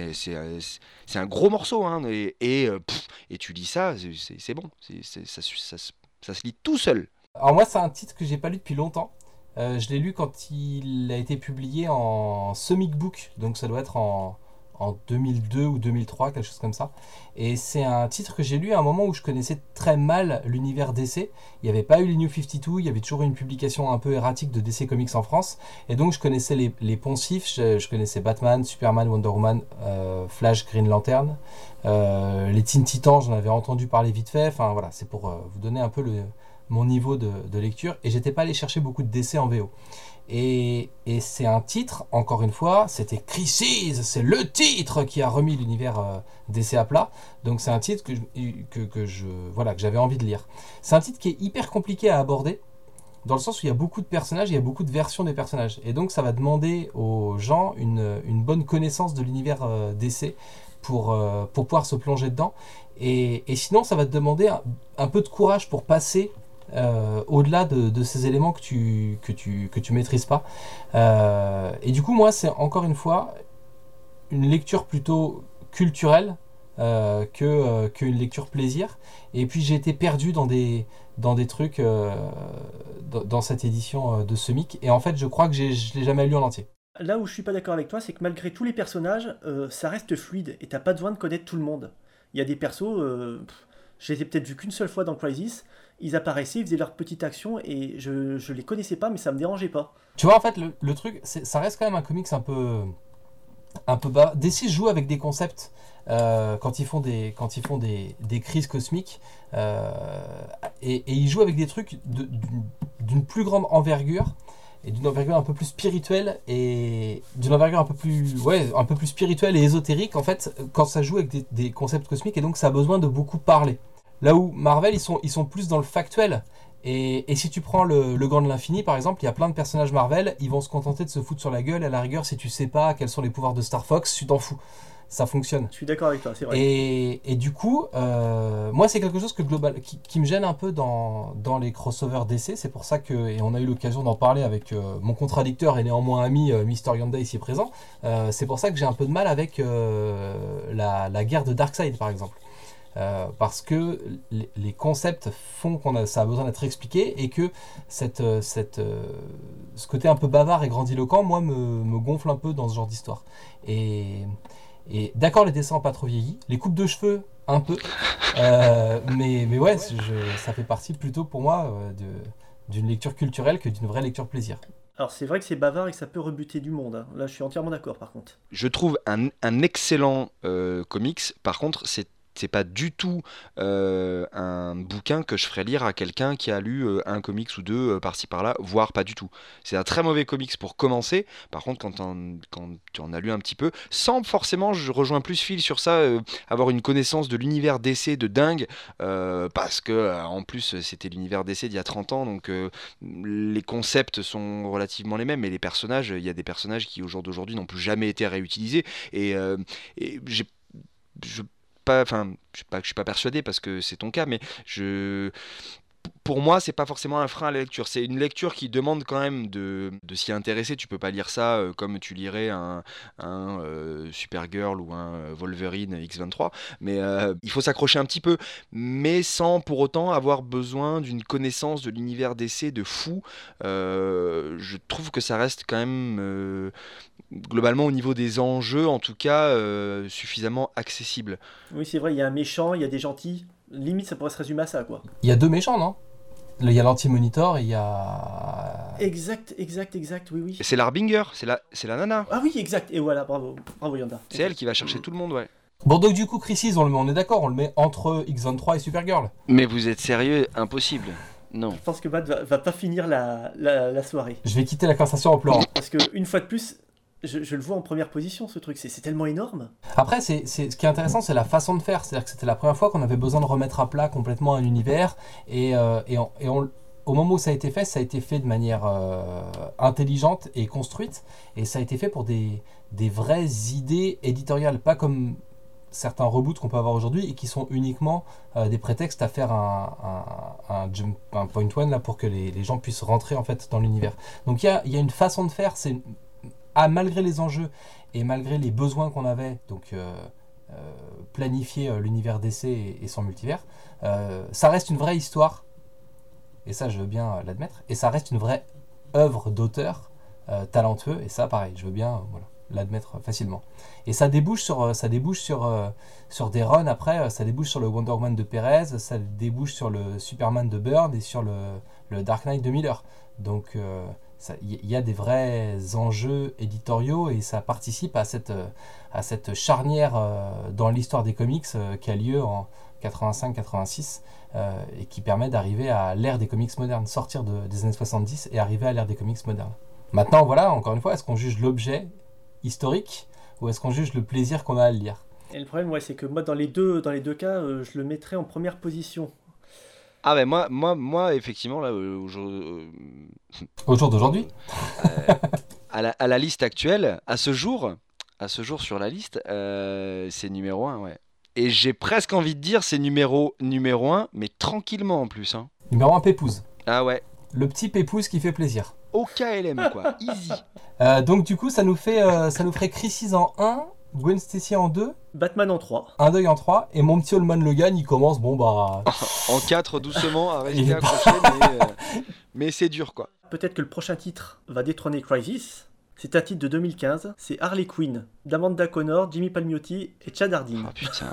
Euh, c'est un gros morceau, hein, et, et, et, tu lis ça, c'est bon. Ça, ça, ça, se lit tout seul. Alors moi, c'est un titre que j'ai pas lu depuis longtemps. je l'ai lu quand il a été publié en Semic Book, donc ça doit être en en 2002 ou 2003, quelque chose comme ça. Et c'est un titre que j'ai lu à un moment où je connaissais très mal l'univers DC. Il n'y avait pas eu les New 52, il y avait toujours une publication un peu erratique de DC Comics en France. Et donc je connaissais les, les poncifs, je, connaissais Batman, Superman, Wonder Woman, euh, Flash, Green Lantern. Euh, les Teen Titans, j'en avais entendu parler vite fait. Enfin voilà, c'est pour euh, vous donner un peu le, mon niveau de, lecture. Et j'étais pas allé chercher beaucoup de DC en VO. Et, c'est un titre, encore une fois, c'était Crisis, c'est le titre qui a remis l'univers euh, à plat. Donc c'est un titre que, que, que je, voilà, que j'avais envie de lire. C'est un titre qui est hyper compliqué à aborder, dans le sens où il y a beaucoup de personnages, il y a beaucoup de versions des personnages. Et donc ça va demander aux gens une, une bonne connaissance de l'univers euh, pour, euh, pour pouvoir se plonger dedans. Et, et, sinon, ça va te demander un peu de courage pour passer euh, au-delà de, ces éléments que tu, que tu, que tu maîtrises pas. Euh, et du coup, moi, c'est encore une fois une lecture plutôt culturelle euh, que qu'une lecture plaisir. Et puis, j'ai été perdu dans des, dans des trucs dans, cette édition de Semic. Et en fait, je crois que je l'ai jamais lu en entier. Là où je suis pas d'accord avec toi, c'est que malgré tous les personnages, ça reste fluide et t'as pas besoin de connaître tout le monde. Il y a des persos, je les ai peut-être vus qu'une seule fois dans Crisis, ils apparaissaient, ils faisaient leur petite action et je, ne les connaissais pas, mais ça me dérangeait pas. Tu vois, en fait, le, truc, ça reste quand même un comics un peu. un peu bas. DC joue avec des concepts euh, quand ils font des, quand ils font des, des crises cosmiques euh, et, et, ils jouent avec des trucs d'une plus grande envergure et d'une envergure un peu plus spirituelle et d'une envergure un peu plus ouais un peu plus spirituelle et ésotérique en fait quand ça joue avec des, des concepts cosmiques et donc ça a besoin de beaucoup parler Là où Marvel, ils sont, ils sont plus dans le factuel. Et, et si tu prends le, le Gant de l'Infini, par exemple, il y a plein de personnages Marvel, ils vont se contenter de se foutre sur la gueule. À la rigueur, si tu sais pas quels sont les pouvoirs de Star Fox, tu t'en fous. Ça fonctionne. Je suis d'accord avec toi, c'est vrai. Et, et, du coup, euh, moi, c'est quelque chose que global, qui, qui, me gêne un peu dans, dans les crossovers DC. C'est pour ça que, et on a eu l'occasion d'en parler avec euh, mon contradicteur et néanmoins ami euh, Mister Yonda ici présent. Euh, c'est pour ça que j'ai un peu de mal avec la, la guerre de Darkseid, par exemple. Euh, parce que les, concepts font qu'on a, ça a besoin d'être expliqué et que cette, euh, cette, euh, ce côté un peu bavard et grandiloquent, moi, me, me gonfle un peu dans ce genre d'histoire. Et, et d'accord, les dessins n'ont pas trop vieilli, les coupes de cheveux, un peu, mais, mais ouais, je, ça fait partie plutôt pour moi d'une lecture culturelle que d'une vraie lecture plaisir. Alors c'est vrai que c'est bavard et que ça peut rebuter du monde. Hein. Là je suis entièrement d'accord par contre. Je trouve un, un excellent comics. Par contre c'est c'est pas du tout euh, un bouquin que je ferais lire à quelqu'un qui a lu euh, un comics ou deux euh, par-ci par-là, voire pas du tout. C'est un très mauvais comics pour commencer. Par contre, quand, tu en as lu un petit peu, sans forcément, je rejoins plus Phil sur ça, avoir une connaissance de l'univers d'essai de dingue, parce que en plus c'était l'univers d'essai d'il y a 30 ans, donc les concepts sont relativement les mêmes, mais les personnages, il y a des personnages qui au jour d'aujourd'hui n'ont plus jamais été réutilisés, et, je pas, enfin, je ne suis pas persuadé parce que c'est ton cas, mais je pour moi, c'est pas forcément un frein à la lecture. C'est une lecture qui demande quand même de, de s'y intéresser. Tu peux pas lire ça euh, comme tu lirais un, euh, Supergirl ou un euh, Wolverine X23. Mais il faut s'accrocher un petit peu, mais sans pour autant avoir besoin d'une connaissance de l'univers d'essai de fou. je trouve que ça reste quand même globalement au niveau des enjeux, en tout cas, suffisamment accessible. Oui, c'est vrai. Il y a un méchant, il y a des gentils. Limite, ça pourrait se résumer à ça, quoi. Il y a deux méchants, non? Il y a l'anti-monitor et il y a Exact, exact, exact, oui, oui. C'est l'Arbinger, c'est la, c'est la nana. Ah oui, exact, et voilà, bravo, bravo Yanda. C'est elle qui va chercher tout le monde, ouais. Bon, donc du coup, Crisis, on, le met, on est d'accord, on le met entre X23 et Supergirl. Mais vous êtes sérieux? Impossible. Non. Je pense que Matt va, va pas finir la, la, la soirée. Je vais quitter la conversation en pleurant. Parce que, une fois de plus, je, le vois en première position, ce truc, c'est tellement énorme. Après, c'est, ce qui est intéressant, c'est la façon de faire. C'est-à-dire que c'était la première fois qu'on avait besoin de remettre à plat complètement un univers. Et, euh, au moment où ça a été fait, ça a été fait de manière euh, intelligente et construite. Et ça a été fait pour des, vraies idées éditoriales, pas comme certains reboots qu'on peut avoir aujourd'hui et qui sont uniquement euh, des prétextes à faire un, jump, un point one là pour que les, gens puissent rentrer en fait dans l'univers. Donc il y a, une façon de faire, ah, malgré les enjeux et malgré les besoins qu'on avait, donc euh, euh, planifier euh, l'univers d'essai et, son multivers, ça reste une vraie histoire, et ça je veux bien l'admettre, et ça reste une vraie œuvre d'auteur talentueux, et ça pareil, je veux bien l'admettre facilement. Et ça débouche sur, ça débouche sur, sur des runs après, ça débouche sur le Wonder Woman de Perez, ça débouche sur le Superman de Byrne et sur le, Dark Knight de Miller. Donc il y, a des vrais enjeux éditoriaux et ça participe à cette, à cette charnière euh, dans l'histoire des comics euh, qui a lieu en 85-86 euh, et qui permet d'arriver à l'ère des comics modernes, sortir de- des années 70 et arriver à l'ère des comics modernes. Maintenant, voilà, encore une fois, est-ce qu'on juge l'objet historique ou est-ce qu'on juge le plaisir qu'on a à le lire? Et le problème, ouais, c'est que moi, dans les deux, dans les deux cas, je le mettrais en première position. Ah ben moi, moi, moi, effectivement, là, euh, aujourd'hui, Au jour d'aujourd'hui euh, à, la, à la liste actuelle, à ce jour, à ce jour sur la liste, euh, c'est numéro 1, ouais. Et j'ai presque envie de dire c'est numéro, numéro 1, mais tranquillement en plus. Hein. Numéro 1, Pépouze. Ah ouais, Le petit Pépouze qui fait plaisir. au KLM quoi, easy. Euh, donc du coup, ça nous, fait, euh, ça nous ferait Crisis en 1, Gwen Stacy en 2, Batman en 3. Un deuil en 3, et mon petit Holman Logan, il commence, bon bah... En 4 doucement, à rester est accroché, mais, euh, mais c'est dur quoi. Peut-être que le prochain titre va détrôner Crisis. C'est un titre de 2015. C'est Harley Quinn, d'Amanda Connor, Jimmy Palmiotti et Chad Hardin. Ah putain.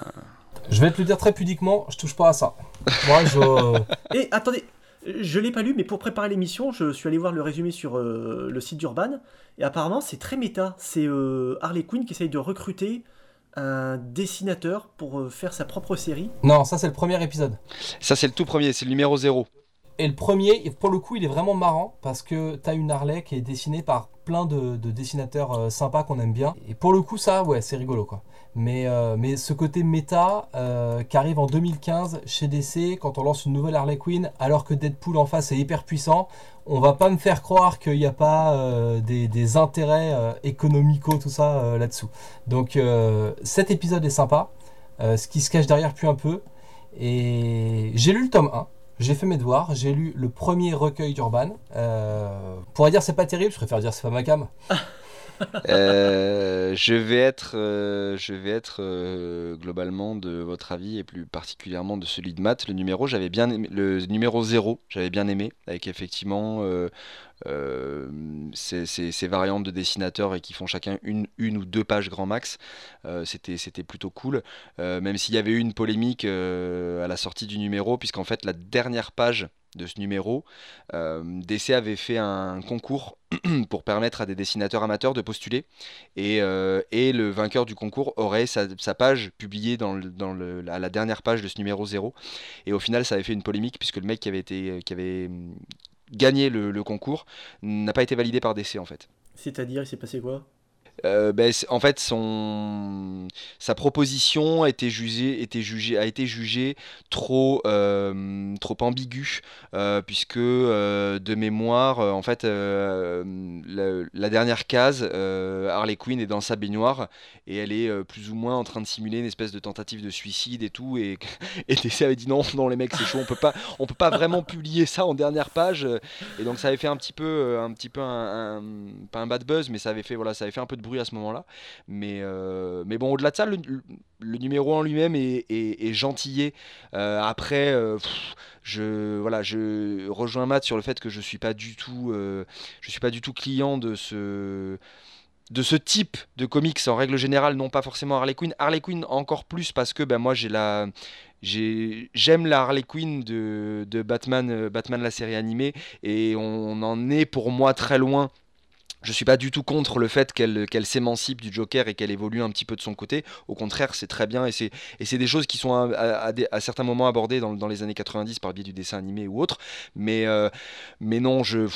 Je vais te le dire très pudiquement, je touche pas à ça. Moi, je... Et attendez, je l'ai pas lu, mais pour préparer l'émission, je suis allé voir le résumé sur euh, le site d'Urban. Et apparemment, c'est très méta. C'est euh, Harley Quinn qui essaye de recruter un dessinateur pour euh, faire sa propre série. Non, ça c'est le premier épisode. Ça c'est le tout premier, c'est le numéro 0. Et le premier, pour le coup, il est vraiment marrant parce que t'as une Harley qui est dessinée par plein de, de dessinateurs euh, sympas qu'on aime bien. Et pour le coup, ça, ouais, c'est rigolo quoi. Mais, euh, mais ce côté méta euh, qui arrive en 2015 chez DC, quand on lance une nouvelle Harley Quinn, alors que Deadpool en face est hyper puissant, on va pas me faire croire qu'il n'y a pas euh, des, intérêts économicaux, tout ça là-dessous. Donc cet épisode est sympa. Ce qui se cache derrière puis un peu. Et j'ai lu le tome 1. J'ai fait mes devoirs, j'ai lu le premier recueil d'Urban. Euh, pourrait dire c'est pas terrible, je préfère dire c'est pas ma cam. Euh, je vais être, euh, euh, globalement de votre avis et plus particulièrement de celui de Matt. Le numéro, j'avais le numéro 0, j'avais bien aimé, avec effectivement ces, variantes de dessinateurs et qui font chacun une, ou deux pages grand max. C'était, c'était plutôt cool, même s'il y avait eu une polémique à la sortie du numéro, puisqu'en fait la dernière page de ce numéro, euh, DC avait fait un concours pour permettre à des dessinateurs amateurs de postuler. Et, euh, et le vainqueur du concours aurait sa, page publiée dans, le- dans le- la, la dernière page de ce numéro 0 et au final ça avait fait une polémique puisque le mec qui avait, été, qui avait gagné le, le concours n'a pas été validé par DC en fait. C'est-à-dire, il s'est passé quoi? Euh, ben, en fait, son, sa proposition a été jugée, était jugée, a été jugée trop, euh, trop ambiguë, euh, puisque de mémoire, en fait, la, dernière case, Harley Quinn est dans sa baignoire et elle est plus ou moins en train de simuler une espèce de tentative de suicide et tout, et, et DC avait dit non, non les mecs, c'est chaud, on peut pas, on peut pas vraiment publier ça en dernière page, et donc ça avait fait un petit peu, un petit peu un- pas un bad buzz, mais ça avait fait voilà, ça avait fait un peu de bruit à ce moment-là. Mais euh, mais bon, au-delà de ça, le, numéro en lui-même est, est, est gentillé. Euh, après, euh, je voilà, je rejoins Matt sur le fait que je suis pas du tout, suis pas du tout client de ce de ce type de comics en règle générale, non pas forcément Harley Quinn. Harley Quinn encore plus parce que ben moi j'ai la j'aime la Harley Quinn de, de Batman, Batman la série animée, et on en est pour moi très loin je suis pas du tout contre le fait qu'elle s'émancipe du Joker et qu'elle évolue un petit peu de son côté. Au contraire, c'est très bien et c'est des choses qui sont à, certains moments abordées dans, les années 90 par biais du dessin animé ou autre. Mais, euh, mais non, je,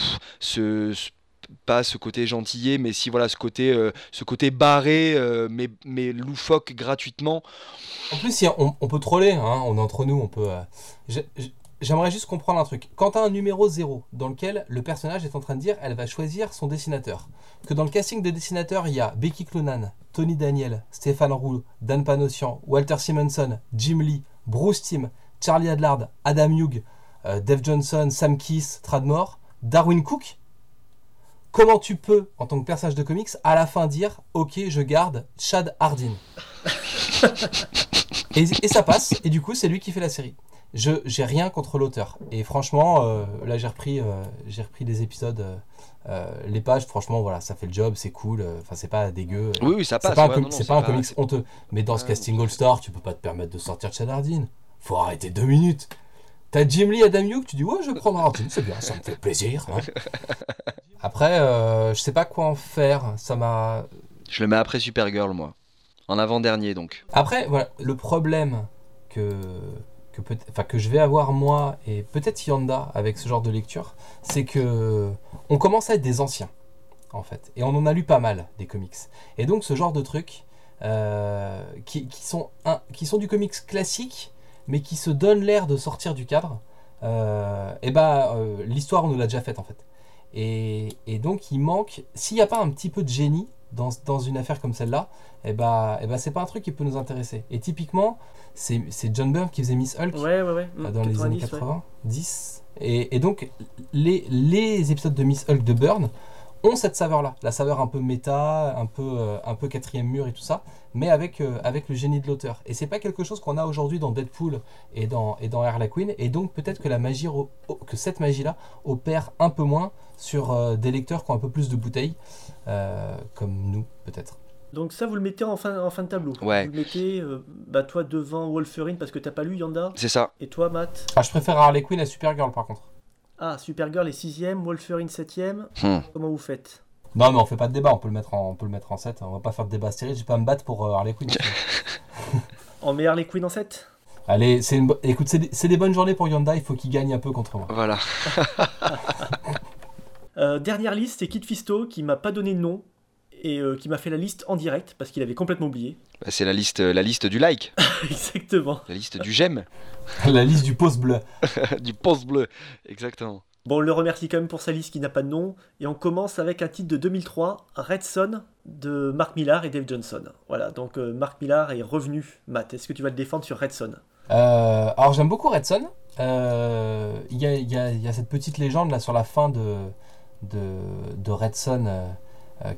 pas ce côté gentillet, mais si voilà ce côté, euh, ce côté barré, euh, mais, mais loufoque gratuitement. En plus, on, on, peut troller, hein, on est entre nous, on peut. J'aimerais juste comprendre un truc. Quand tu as un numéro 0 dans lequel le personnage est en train de dire elle va choisir son dessinateur, que dans le casting de dessinateurs il y a Becky Cloonan, Tony Daniel, Stéphane Roux, Dan Panosian, Walter Simonson, Jim Lee, Bruce Timm, Charlie Adlard, Adam Hughes, euh, Dave Johnson, Sam Keith, Tradmore, Darwin Cook, comment tu peux, en tant que personnage de comics, à la fin dire Ok, je garde Chad Hardin. Et, et ça passe, et du coup, c'est lui qui fait la série je j'ai rien contre l'auteur. Et franchement, euh, là j'ai repris, euh, j'ai repris des épisodes. Euh, les pages, franchement, voilà, ça fait le job, c'est cool. Enfin, c'est pas dégueu. Oui, oui, ça passe. C'est pas, un, comics honteux. Mais dans ce casting All-Star, tu peux pas te permettre de sortir Chad Hardin. Faut arrêter deux minutes. T'as Jim Lee, Adam Hughes, tu dis ouais, je vais prendre Hardin, c'est bien, ça me fait plaisir. Hein. Après, je sais pas quoi en faire. Ça m'a. Je le mets après Supergirl, moi. En avant-dernier, donc. Après, voilà, le problème que que, je vais avoir moi et peut-être Yanda avec ce genre de lecture, c'est que on commence à être des anciens en fait, et on en a lu pas mal des comics. Et donc ce genre de trucs euh, qui, sont qui sont du comics classique, mais qui se donnent l'air de sortir du cadre, euh, et bah euh, l'histoire on nous l'a déjà faite en fait. Et, et donc il manque, s'il n'y a pas un petit peu de génie dans, dans une affaire comme celle-là, et bah, et bah c'est pas un truc qui peut nous intéresser. Et typiquement, c'est John Byrne qui faisait Miss Hulk mm, dans les années 80, 10. Et, et, donc, les, les épisodes de Miss Hulk de Byrne ont cette saveur-là, la saveur un peu méta, un peu, euh, un peu quatrième mur et tout ça, mais avec, euh, avec le génie de l'auteur. Et c'est pas quelque chose qu'on a aujourd'hui dans Deadpool et dans, et dans Harley Quinn, et donc peut-être que la magie, que cette magie-là opère un peu moins sur euh, des lecteurs qui ont un peu plus de bouteilles, comme nous peut-être. Donc ça, vous le mettez en fin, en fin de tableau. Ouais. Vous le mettez, euh, bah toi devant Wolverine parce que t'as pas lu Yanda. C'est ça. Et toi, Matt? Ah, Je préfère Harley Quinn à Supergirl par contre. Ah, Supergirl est 6ème, Wolverine 7ème. Hmm. Comment vous faites? Non, mais on fait pas de débat, on peut le mettre en, on peut le mettre en 7. On va pas faire de débat stérile, je vais pas me battre pour euh, Harley Quinn. on met Harley Quinn en 7 Allez, c'est une... écoute, c'est des... des bonnes journées pour Yanda, il faut qu'il gagne un peu contre moi. Voilà. Euh, dernière liste, c'est Kid Fisto qui m'a pas donné de nom, et euh, qui m'a fait la liste en direct parce qu'il avait complètement oublié. Bah, c'est la liste, la liste du like. exactement. La liste du j'aime. la liste du pouce bleu. du pouce bleu, exactement. Bon, on le remercie quand même pour sa liste qui n'a pas de nom. Et on commence avec un titre de 2003, Red Son, de Mark Millar et Dave Johnson. Voilà, donc euh, Mark Millar est revenu. Matt, est-ce que tu vas le défendre sur Red Son? Euh, Alors j'aime beaucoup Red Son. Il y, a, cette petite légende là sur la fin de, de, de Red Son euh,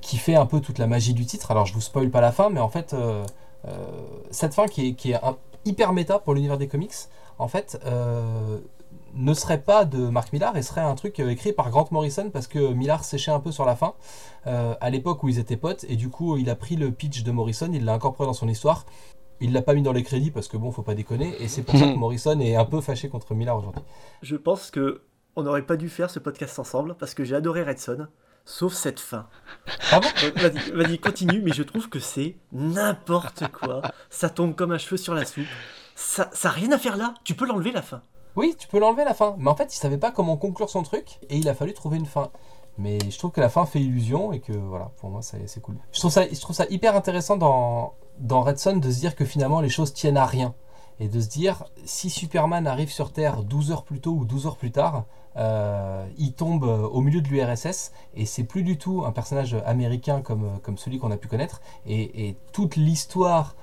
qui fait un peu toute la magie du titre. Alors je vous spoil pas la fin, mais en fait, euh, euh, cette fin qui est, qui est hyper méta pour l'univers des comics, en fait, ne serait pas de Mark Millar et serait un truc écrit par Grant Morrison parce que Millar séchait un peu sur la fin à l'époque où ils étaient potes et du coup il a pris le pitch de Morrison, il l'a incorporé dans son histoire. Il l'a pas mis dans les crédits parce que bon, faut pas déconner et c'est pour ça que Morrison est un peu fâché contre Millar aujourd'hui. Je pense que on n'aurait pas dû faire ce podcast ensemble parce que j'ai adoré Redson sauf cette fin. Ah vas-y, continue, mais je trouve que c'est n'importe quoi. Ça tombe comme un cheveu sur la soupe. Ça n'a rien à faire là. Tu peux l'enlever la fin. Oui, tu peux l'enlever la fin. Mais en fait, il savait pas comment conclure son truc et il a fallu trouver une fin. Mais je trouve que la fin fait illusion et que voilà, pour moi, c'est cool. Je trouve, ça, je trouve ça hyper intéressant dans, dans Red Son de se dire que finalement les choses tiennent à rien. Et de se dire, si Superman arrive sur Terre 12 heures plus tôt ou 12 heures plus tard, euh, il tombe euh, au milieu de l'URSS et c'est plus du tout un personnage américain comme, euh, celui qu'on a pu connaître. Et, toute l'histoire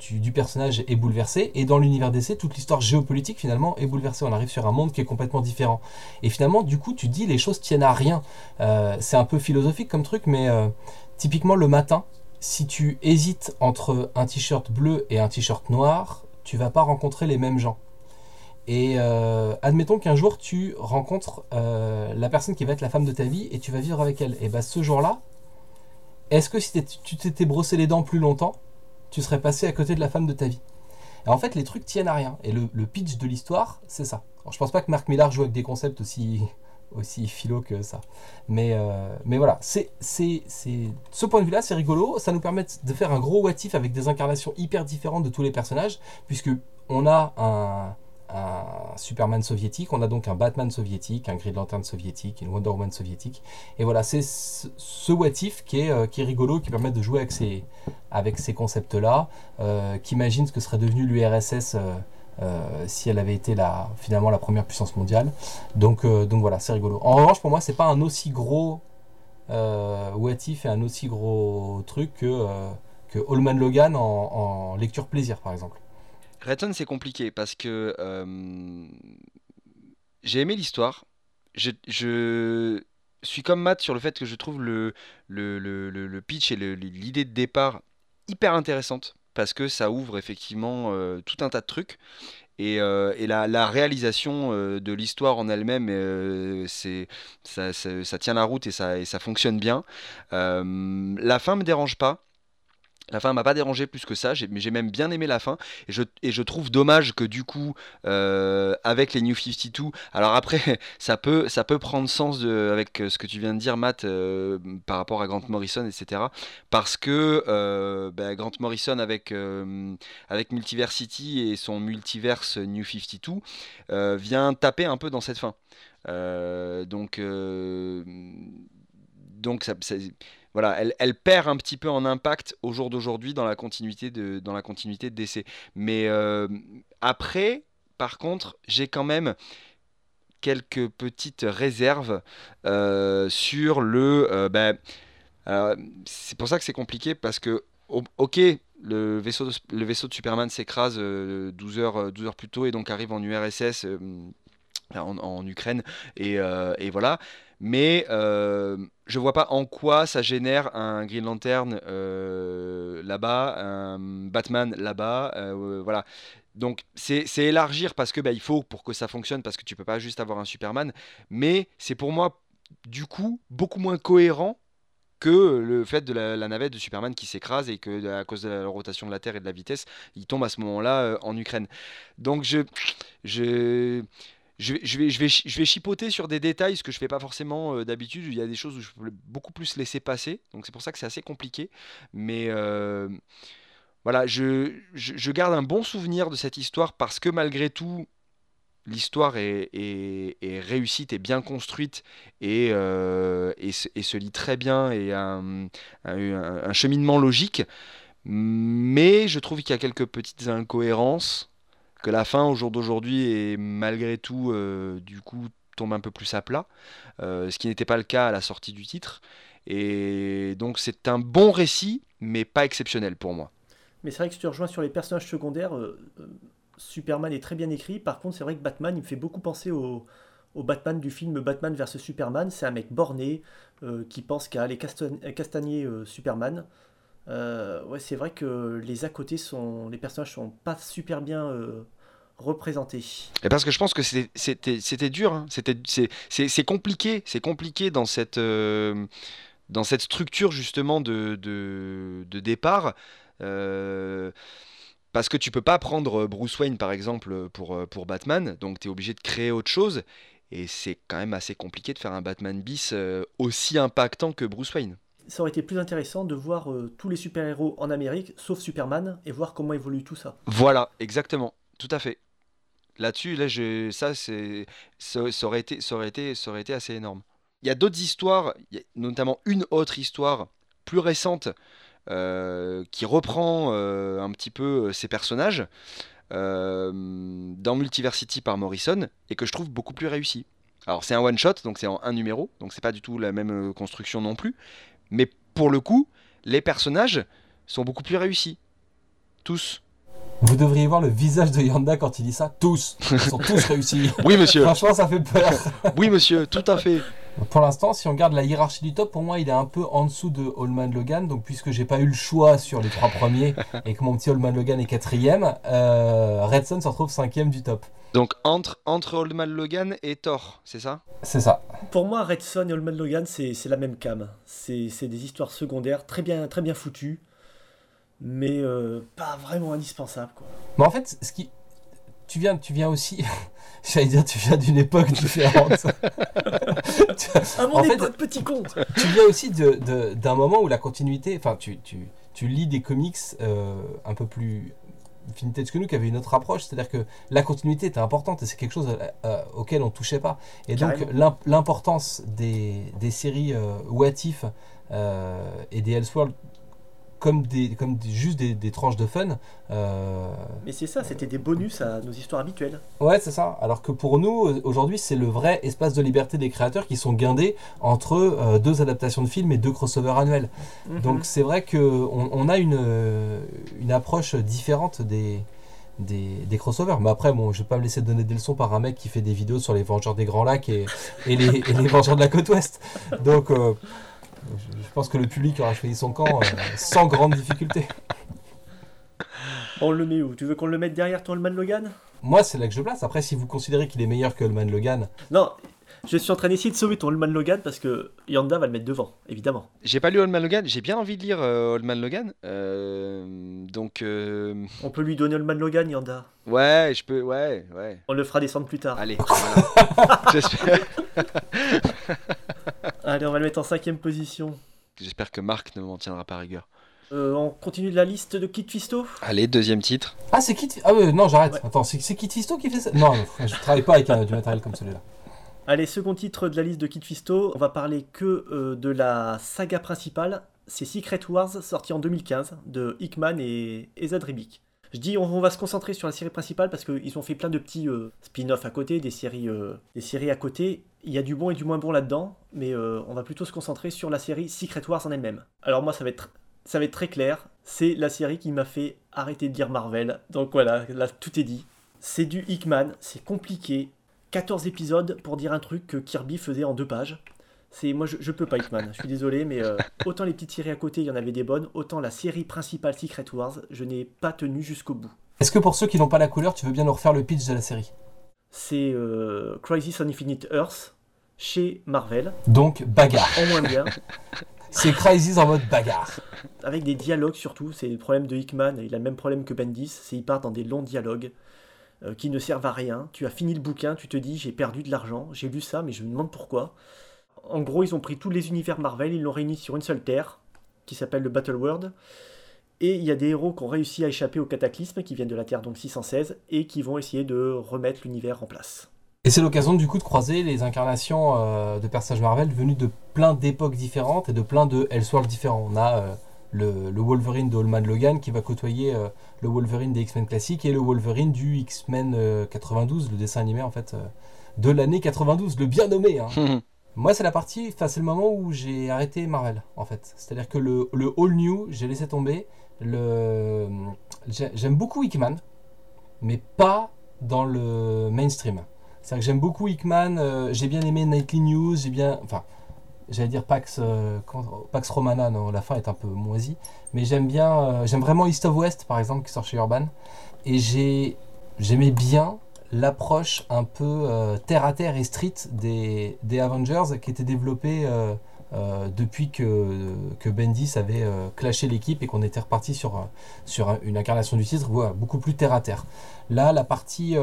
du, personnage est bouleversée. Et dans l'univers d'essai toute l'histoire géopolitique finalement est bouleversée. On arrive sur un monde qui est complètement différent. Et finalement du coup tu dis les choses tiennent à rien. C'est un peu philosophique comme truc mais typiquement le matin si tu hésites entre un t-shirt bleu et un t-shirt noir tu vas pas rencontrer les mêmes gens et euh, admettons qu'un jour tu rencontres euh, la personne qui va être la femme de ta vie et tu vas vivre avec elle. Et bah ce jour-là, est-ce que si tu t'étais brossé les dents plus longtemps, tu serais passé à côté de la femme de ta vie? Et en fait, les trucs tiennent à rien. Et le, pitch de l'histoire, c'est ça. Alors, je pense pas que Marc Millar joue avec des concepts aussi aussi philo que ça. Mais, euh, mais voilà, c'est, c'est, ce point de vue-là, c'est rigolo. Ça nous permet de faire un gros what if avec des incarnations hyper différentes de tous les personnages, puisque on a un, Superman soviétique, on a donc un Batman soviétique, un Green Lantern soviétique, une Wonder Woman soviétique. Et voilà, c'est ce, what if qui est, euh, rigolo, qui permet de jouer avec ces, concepts-là, euh, qui imagine ce que serait devenu l'URSS. Euh, si elle avait été la, finalement la première puissance mondiale. Donc, voilà, c'est rigolo. En revanche, pour moi, c'est pas un aussi gros what if et un aussi gros truc que, Allman Logan en, lecture plaisir, par exemple. Return, c'est compliqué parce que j'ai aimé l'histoire. Je, suis comme Matt sur le fait que je trouve le, pitch et l'idée de départ hyper intéressante parce que ça ouvre effectivement euh, tout un tas de trucs. Et, euh, la, réalisation euh, de l'histoire en elle-même, ça, ça, tient la route et ça, et ça fonctionne bien. la fin me dérange pas. La fin m'a pas dérangé plus que ça, mais j'ai même bien aimé la fin. Et je, trouve dommage que du coup, euh, avec les New 52, alors après, ça peut, ça peut prendre sens avec euh, ce que tu viens de dire, Matt, euh, par rapport à Grant Morrison, etc. Parce que bah, Grant Morrison, avec, avec Multiversity et son multiverse New 52, vient taper un peu dans cette fin. donc, donc ça voilà, elle, perd un petit peu en impact au jour d'aujourd'hui dans la continuité de dans la continuité de DC. Mais euh, après, par contre, j'ai quand même quelques petites réserves euh, sur le. Euh, ben, c'est pour ça que c'est compliqué parce que ok, le vaisseau de, le vaisseau de Superman s'écrase 12 heures 12 heures plus tôt et donc arrive en URSS. En, Ukraine et, et, voilà mais euh, je vois pas en quoi ça génère un Green Lantern euh, là-bas, un Batman là-bas, euh, voilà. Donc c'est élargir parce que bah, il faut pour que ça fonctionne parce que tu peux pas juste avoir un Superman, mais c'est pour moi du coup beaucoup moins cohérent que le fait de la, navette de Superman qui s'écrase et que à cause de la rotation de la Terre et de la vitesse, il tombe à ce moment-là en Ukraine. Donc je, je je vais, chipoter sur des détails, ce que je fais pas forcément euh, d'habitude. Il y a des choses où je peux beaucoup plus laisser passer. Donc c'est pour ça que c'est assez compliqué. Mais euh, voilà, je, garde un bon souvenir de cette histoire parce que malgré tout, l'histoire est, est, est, réussite et bien construite et, euh, se lit très bien et a un, un cheminement logique. Mais je trouve qu'il y a quelques petites incohérences la fin au jour d'aujourd'hui est malgré tout euh, du coup tombe un peu plus à plat, euh, ce qui n'était pas le cas à la sortie du titre. Et donc c'est un bon récit, mais pas exceptionnel pour moi. Mais c'est vrai que si tu rejoins sur les personnages secondaires, euh, Superman est très bien écrit. Par contre, c'est vrai que Batman, il me fait beaucoup penser au, Batman du film Batman vs Superman. C'est un mec borné qui pense qu'à aller castagner Superman. Ouais, c'est vrai que les à côté sont, les personnages sont pas super bien représenté Et parce que je pense que c'était dur, hein. c'est compliqué, c'est compliqué dans cette, euh, dans cette structure justement de, de, départ. Euh, parce que tu peux pas prendre Bruce Wayne par exemple pour, pour Batman, donc tu es obligé de créer autre chose. Et c'est quand même assez compliqué de faire un Batman bis euh, aussi impactant que Bruce Wayne. Ça aurait été plus intéressant de voir tous les super-héros en Amérique, sauf Superman, et voir comment évolue tout ça. Voilà, exactement, tout à fait là-dessus, là, ça, ça, aurait été, assez énorme. Il y a d'autres histoires, notamment une autre histoire plus récente euh, qui reprend euh, un petit peu euh, ces personnages dans Multiversity par Morrison et que je trouve beaucoup plus réussi. Alors c'est un one shot, donc c'est en un numéro, donc c'est pas du tout la même construction non plus, mais pour le coup, les personnages sont beaucoup plus réussis, tous. Vous devriez voir le visage de Yanda quand il dit ça. Tous. Ils sont tous réussis. Oui, monsieur. Franchement, ça fait peur. oui, monsieur, tout à fait. Pour l'instant, si on garde la hiérarchie du top, pour moi, il est un peu en dessous de Allman Logan. Donc, puisque j'ai pas eu le choix sur les trois premiers et que mon petit Allman Logan est quatrième, euh, Redson se retrouve cinquième du top. Donc, entre, entre Allman Logan et Thor, c'est ça? C'est ça. Pour moi, Redson et Allman Logan, c'est la même cam. C'est des histoires secondaires très bien, très bien foutues mais euh, pas vraiment indispensable. Quoi. Mais en fait, ce qui, tu viens, tu viens aussi. J'allais dire, tu viens d'une époque différente. à mon époque, petit con. Tu viens aussi d'un de, d'un moment où la continuité. Enfin, tu, tu, tu lis des comics euh, un peu plus vintage que nous qui avait une autre approche, c'est-à-dire que la continuité était importante et c'est quelque chose euh, euh, auquel on touchait pas. Et donc l'importance des, des, séries euh, What If et des Elseworlds comme, des, comme juste des, tranches de fun. Euh, Mais c'est ça, c'était des bonus à nos histoires habituelles. Ouais, c'est ça. Alors que pour nous, aujourd'hui, c'est le vrai espace de liberté des créateurs qui sont guindés entre euh, deux adaptations de films et deux crossovers annuels. Mhm. Donc c'est vrai qu'on on a une, une approche différente des, des, crossovers. Mais après, bon, je vais pas me laisser donner des leçons par un mec qui fait des vidéos sur les Vengeurs des Grands Lacs et, et, les, les, Vengeurs de la Côte Ouest. Donc, euh, je pense que le public aura choisi son camp euh, sans grande difficulté. On le met où? Tu veux qu'on le mette derrière ton Holman Logan? Moi, c'est là que je place. Après, si vous considérez qu'il est meilleur que Holman Logan. Non, je suis en train d'essayer de sauver ton Holman Logan parce que Yanda va le mettre devant, évidemment. J'ai pas lu Holman Logan, j'ai bien envie de lire euh, Holman Logan. Euh, donc. On peut lui donner Holman Logan, Yanda Ouais, je peux, ouais, ouais. On le fera descendre plus tard. Allez, J'espère. Allez, on va le mettre en cinquième position. J'espère que Marc ne m'en tiendra pas rigueur. Euh, on continue de la liste de Kit Fisto Allez, deuxième titre. Ah, c'est Kit Ah, ouais, non, j'arrête. Attends, c'est Kit Fisto qui fait ça? Non, je travaille pas avec du matériel comme celui-là. Allez, second titre de la liste de Kit Fisto. On va parler que euh, de la saga principale. C'est Secret Wars, sorti en 2015, de Hickman et Ezad Ribic. Je dis on, va se concentrer sur la série principale parce qu'ils ont fait plein de petits euh, spin-offs à côté, des séries, des séries à côté il y a du bon et du moins bon là-dedans, mais euh, on va plutôt se concentrer sur la série Secret Wars en elle-même. Alors moi, ça va être, ça va être très clair, c'est la série qui m'a fait arrêter de dire Marvel, donc voilà, là tout est dit. C'est du Hickman, c'est compliqué, 14 épisodes pour dire un truc que Kirby faisait en deux pages. C'est moi je, peux pas Hickman, je suis désolé, mais euh, autant les petites séries à côté, il y en avait des bonnes, autant la série principale Secret Wars, je n'ai pas tenu jusqu'au bout. Est-ce que pour ceux qui n'ont pas la couleur, tu veux bien nous refaire le pitch de la série? C'est euh, Crisis on Infinite Earth, chez Marvel. Donc bagarre. En moins bien. C'est Crisis en mode bagarre. Avec des dialogues surtout, c'est le problème de Hickman, il a le même problème que Bendis, c'est il part dans des longs dialogues euh, qui ne servent à rien. Tu as fini le bouquin, tu te dis j'ai perdu de l'argent, j'ai lu ça mais je me demande pourquoi. En gros, ils ont pris tous les univers Marvel, ils l'ont réuni sur une seule terre qui s'appelle le Battle World. Et il y a des héros qui ont réussi à échapper au cataclysme, qui viennent de la Terre donc 616, et qui vont essayer de remettre l'univers en place. Et c'est l'occasion du coup de croiser les incarnations euh, de personnages Marvel venus de plein d'époques différentes et de plein de Elseworlds différents. On a euh, le, Wolverine de Holman Logan qui va côtoyer euh, le Wolverine des X-Men classiques et le Wolverine du X-Men 92, le dessin animé en fait de l'année 92, le bien nommé. Hein. Moi, c'est la partie, c'est le moment où j'ai arrêté Marvel en fait. C'est-à-dire que le, All New, j'ai laissé tomber. J'aime beaucoup Hickman, mais pas dans le mainstream. C'est que j'aime beaucoup Hickman, euh, j'ai bien aimé Nightly News, j'ai bien. Enfin, j'allais dire Pax, euh, Pax Romana, non, la fin est un peu moisie. Mais j'aime bien. Euh, j'aime vraiment East of West, par exemple, qui sort chez Urban. Et j'ai, j'aimais bien l'approche un peu terre à terre et street des, des Avengers qui était développée. depuis que, que Bendis avait clashé l'équipe et qu'on était reparti sur, sur une incarnation du titre beaucoup plus terre à terre. Là, la partie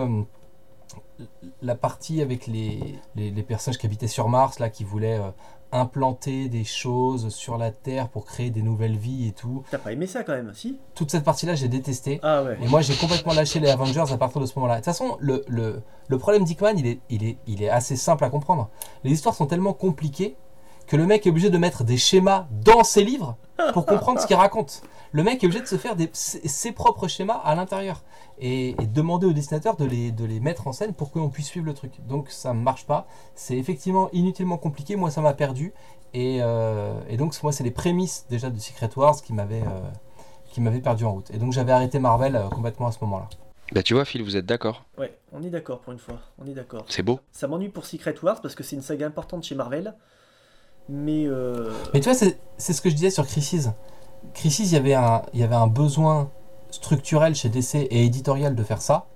la partie avec les, les, personnages qui habitaient sur Mars, là, qui voulaient euh, implanter des choses sur la Terre pour créer des nouvelles vies et tout. T'as pas aimé ça quand même, si? Toute cette partie-là, j'ai détesté. Ah ouais. Et moi, j'ai complètement lâché les Avengers à partir de ce moment-là. De toute façon, le, le, le problème d'Ickman, il est, il, est, il est assez simple à comprendre. Les histoires sont tellement compliquées que le mec est obligé de mettre des schémas dans ses livres pour comprendre ce qu'il raconte. Le mec est obligé de se faire ses, propres schémas à l'intérieur et, demander au dessinateur de les, de les mettre en scène pour qu'on puisse suivre le truc. Donc ça ne marche pas. C'est effectivement inutilement compliqué. Moi, ça m'a perdu. Et, euh, donc, moi, c'est les prémices déjà de Secret Wars qui m'avaient euh, perdu en route. Et donc, j'avais arrêté Marvel euh, complètement à ce moment-là. Bah tu vois Phil, vous êtes d'accord? Ouais, on est d'accord pour une fois, on est d'accord. C'est beau. Ça m'ennuie pour Secret Wars parce que c'est une saga importante chez Marvel. Mais, Mais tu vois, c'est ce que je disais sur Crisis. Crisis, il y avait un, besoin structurel chez DC et éditorial de faire ça,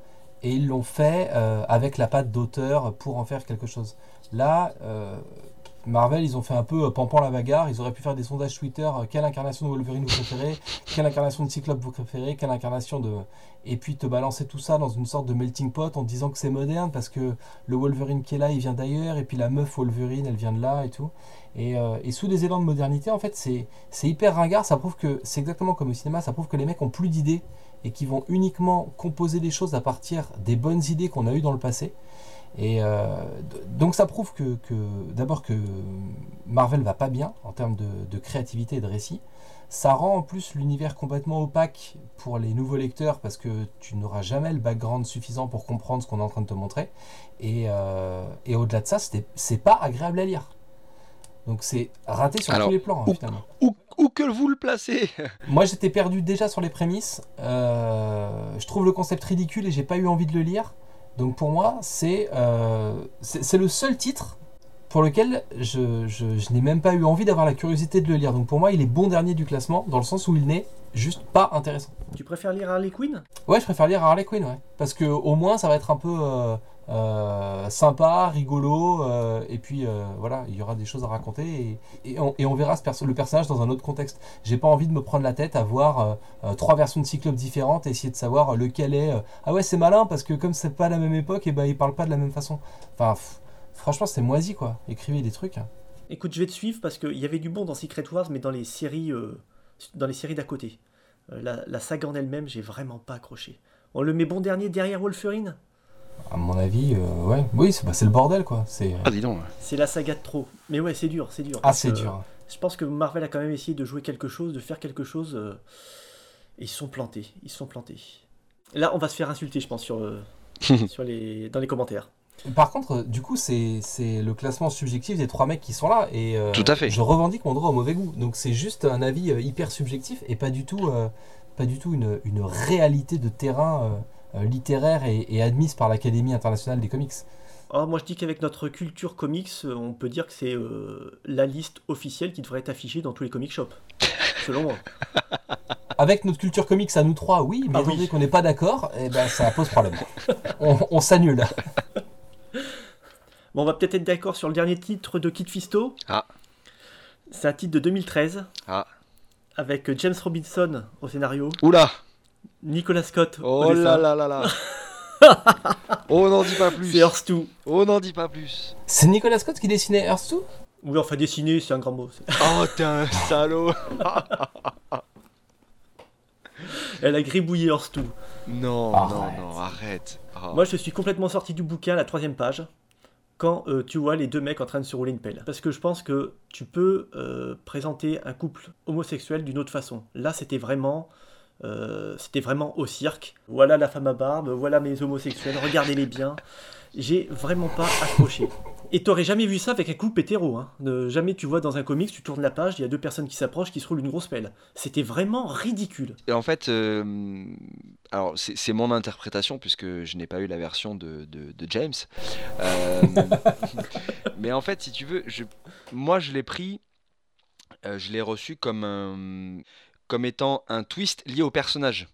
et ils l'ont fait euh, avec la patte d'auteur pour en faire quelque chose. Là, euh, Marvel, ils ont fait un peu pampant la bagarre. Ils auraient pu faire des sondages Twitter. quelle incarnation de Wolverine vous préférez Quelle incarnation de Cyclope vous préférez Quelle incarnation de. Et puis te balancer tout ça dans une sorte de melting pot en disant que c'est moderne parce que le Wolverine qui est là, il vient d'ailleurs. Et puis la meuf Wolverine, elle vient de là et tout. Et, et sous des élans de modernité, en fait, c'est hyper ringard. Ça prouve que c'est exactement comme au cinéma. Ça prouve que les mecs ont plus d'idées et qui vont uniquement composer des choses à partir des bonnes idées qu'on a eues dans le passé. Et euh, donc ça prouve que, d'abord que Marvel va pas bien en termes de, créativité et de récit. Ça rend en plus l'univers complètement opaque pour les nouveaux lecteurs parce que tu n'auras jamais le background suffisant pour comprendre ce qu'on est en train de te montrer. Et, euh, au-delà de ça, c'est pas agréable à lire. Donc c'est raté sur tous les plans hein, finalement où que vous le placez Moi j'étais perdu déjà sur les prémices. Euh, je trouve le concept ridicule et j'ai pas eu envie de le lire. Donc pour moi c'est euh, c'est le seul titre pour lequel je, je, n'ai même pas eu envie d'avoir la curiosité de le lire. Donc pour moi il est bon dernier du classement dans le sens où il n'est juste pas intéressant. Tu préfères lire Harley Quinn? Ouais je préfère lire Harley Quinn ouais. Parce que au moins ça va être un peu... Euh, euh, sympa, rigolo, euh, et puis euh, voilà, il y aura des choses à raconter et, on, verra le personnage dans un autre contexte. J'ai pas envie de me prendre la tête à voir trois versions de Cyclope différentes et essayer de savoir lequel est. ah ouais, c'est malin parce que comme c'est pas la même époque, et ben il parle pas de la même façon. Enfin, franchement, c'est moisi quoi. Écrivez des trucs. Écoute, je vais te suivre parce qu'il y avait du bon dans Secret Wars, mais dans les séries, dans les séries d'à côté. La, la, saga en elle-même, j'ai vraiment pas accroché. On le met bon dernier derrière Wolverine? À mon avis, euh, ouais, oui, bah, c'est le bordel quoi. C'est. Euh, ah dis donc. C'est la saga de trop. Mais ouais, c'est dur, c'est dur. Ah c'est dur. Je pense que Marvel a quand même essayé de jouer quelque chose, de faire quelque chose. Euh, et ils sont plantés, ils sont plantés. Là, on va se faire insulter, je pense, sur, sur les, dans les commentaires. Par contre, du coup, c'est le classement subjectif des trois mecs qui sont là. Et Tout à fait. je revendique mon droit au mauvais goût. Donc c'est juste un avis hyper subjectif et pas du tout, pas du tout une, une réalité de terrain euh, littéraire et, admise par l'Académie internationale des comics. Oh, moi je dis qu'avec notre culture comics, euh, on peut dire que c'est euh, la liste officielle qui devrait être affichée dans tous les comic shops, selon moi. Avec notre culture comics à nous trois, oui, mais ah, qu'on n'est pas d'accord, eh ben, ça pose problème. on, s'annule. Bon, on va peut-être être, d'accord sur le dernier titre de Kid Fisto. Ah. C'est un titre de 2013. Ah. Avec James Robinson au scénario. Oula Nicolas Scott. Oh là là là là. oh, n'en dis pas plus. C'est Earth 2. Oh, n'en dis pas plus. C'est Nicolas Scott qui dessinait Earth 2 Oui, enfin, dessiner, c'est un grand mot. oh, t'es un salaud. Elle a gribouillé Earth 2. Non, non, non, arrête. Oh. Moi, je suis complètement sorti du bouquin à la troisième page quand euh, tu vois les deux mecs en train de se rouler une pelle. Parce que je pense que tu peux euh, présenter un couple homosexuel d'une autre façon. Là, c'était vraiment euh, c'était vraiment au cirque. Voilà la femme à barbe, voilà mes homosexuels, regardez-les bien. J'ai vraiment pas accroché. Et t'aurais jamais vu ça avec un couple hétéro. Hein. jamais tu vois dans un comics, tu tournes la page, il y a deux personnes qui s'approchent, qui se roulent une grosse pelle. C'était vraiment ridicule. Et en fait, euh, alors c'est mon interprétation puisque je n'ai pas eu la version de, de, James. Euh, mais en fait, si tu veux, je, moi je l'ai pris, je l'ai reçu comme un comme étant un twist lié au personnage.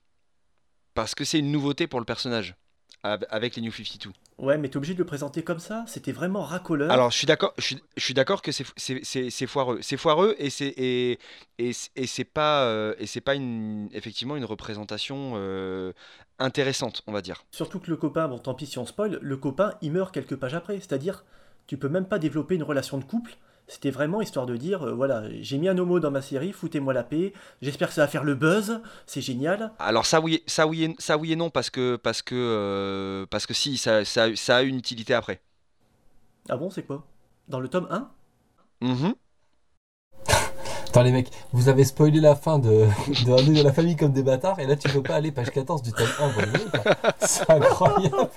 Parce que c'est une nouveauté pour le personnage, avec les New 52. Ouais, mais t'es obligé de le présenter comme ça C'était vraiment racoleur. Alors, je suis d'accord, je suis, d'accord que c'est foireux. C'est foireux et c'est et, et, c'est pas euh, et c'est pas une, effectivement une représentation euh, intéressante, on va dire. Surtout que le copain, bon, tant pis si on spoil, le copain, il meurt quelques pages après. C'est-à-dire, tu peux même pas développer une relation de couple c'était vraiment histoire de dire, euh, voilà, j'ai mis un homo dans ma série, foutez-moi la paix, j'espère que ça va faire le buzz, c'est génial. Alors ça oui, ça oui, et, ça oui et non, parce que, parce que, euh, parce que si, ça, ça, a une utilité après. Ah bon, c'est quoi? Dans le tome 1 mm Attends les mecs, vous avez spoilé la fin de, de de la famille comme des bâtards, et là tu peux pas aller page 14 du tome 1, C'est incroyable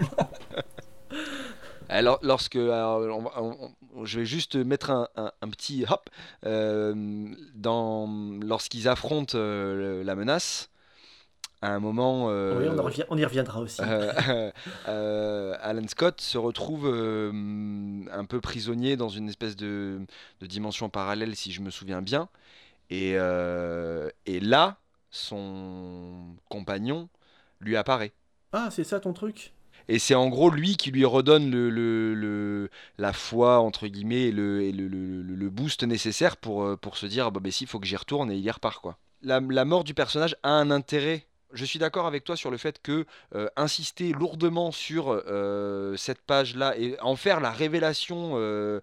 alors, lorsque je vais juste mettre un, petit hop euh, dans lorsqu'ils affrontent euh, la menace. À un moment, euh, oui, on, y reviendra aussi. Alan Scott se retrouve un peu prisonnier dans une espèce de, dimension parallèle, si je me souviens bien. Et, et là, son compagnon lui apparaît. Ah, c'est ça ton truc? Et c'est en gros lui qui lui redonne le, la foi, entre guillemets, et le, le, boost nécessaire pour, pour se dire, bah, bah si, il faut que j'y retourne, et il y repart, quoi. La, mort du personnage a un intérêt je suis d'accord avec toi sur le fait que euh, insister lourdement sur euh, cette page-là et en faire la révélation euh,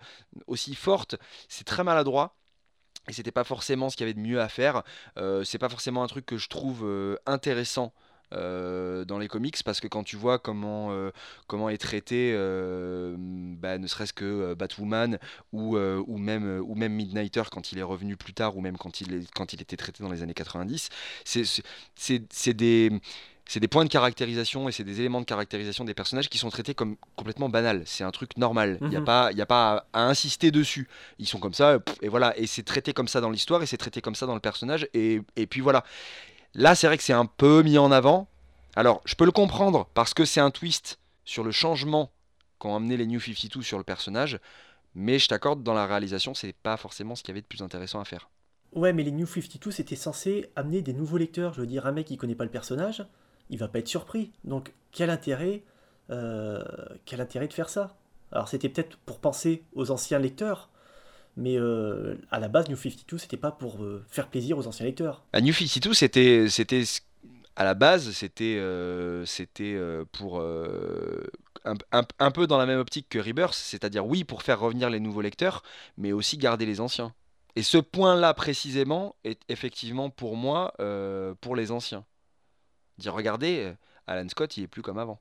aussi forte, c'est très maladroit. Et c'était pas forcément ce qu'il y avait de mieux à faire. c'est pas forcément un truc que je trouve intéressant euh, dans les comics parce que quand tu vois comment, euh, comment est traité euh, bah, ne serait-ce que Batwoman ou, ou, même, ou même Midnighter quand il est revenu plus tard ou même quand il, est, quand il était traité dans les années 90, c'est des c'est des points de caractérisation et c'est des éléments de caractérisation des personnages qui sont traités comme complètement banals. C'est un truc normal. Il n'y a mhm. pas, y a pas à, insister dessus. Ils sont comme ça, et voilà. Et c'est traité comme ça dans l'histoire et c'est traité comme ça dans le personnage. Et, et puis voilà. Là, c'est vrai que c'est un peu mis en avant. Alors, je peux le comprendre parce que c'est un twist sur le changement qu'ont amené les New 52 sur le personnage, mais je t'accorde, dans la réalisation, c'est pas forcément ce qu'il y avait de plus intéressant à faire. Ouais, mais les New 52, c'était censé amener des nouveaux lecteurs. Je veux dire, un mec qui connaît pas le personnage, il va pas être surpris. Donc, quel intérêt, euh, quel intérêt de faire ça? Alors, c'était peut-être pour penser aux anciens lecteurs, mais euh, à la base, New 52, c'était pas pour euh, faire plaisir aux anciens lecteurs. À New 52, c'était, c'était à la base, c'était, euh, c'était pour un, peu dans la même optique que Rebirth, c'est-à-dire oui pour faire revenir les nouveaux lecteurs, mais aussi garder les anciens. Et ce point-là précisément est effectivement pour moi pour les anciens. Dire regardez, Alan Scott, il est plus comme avant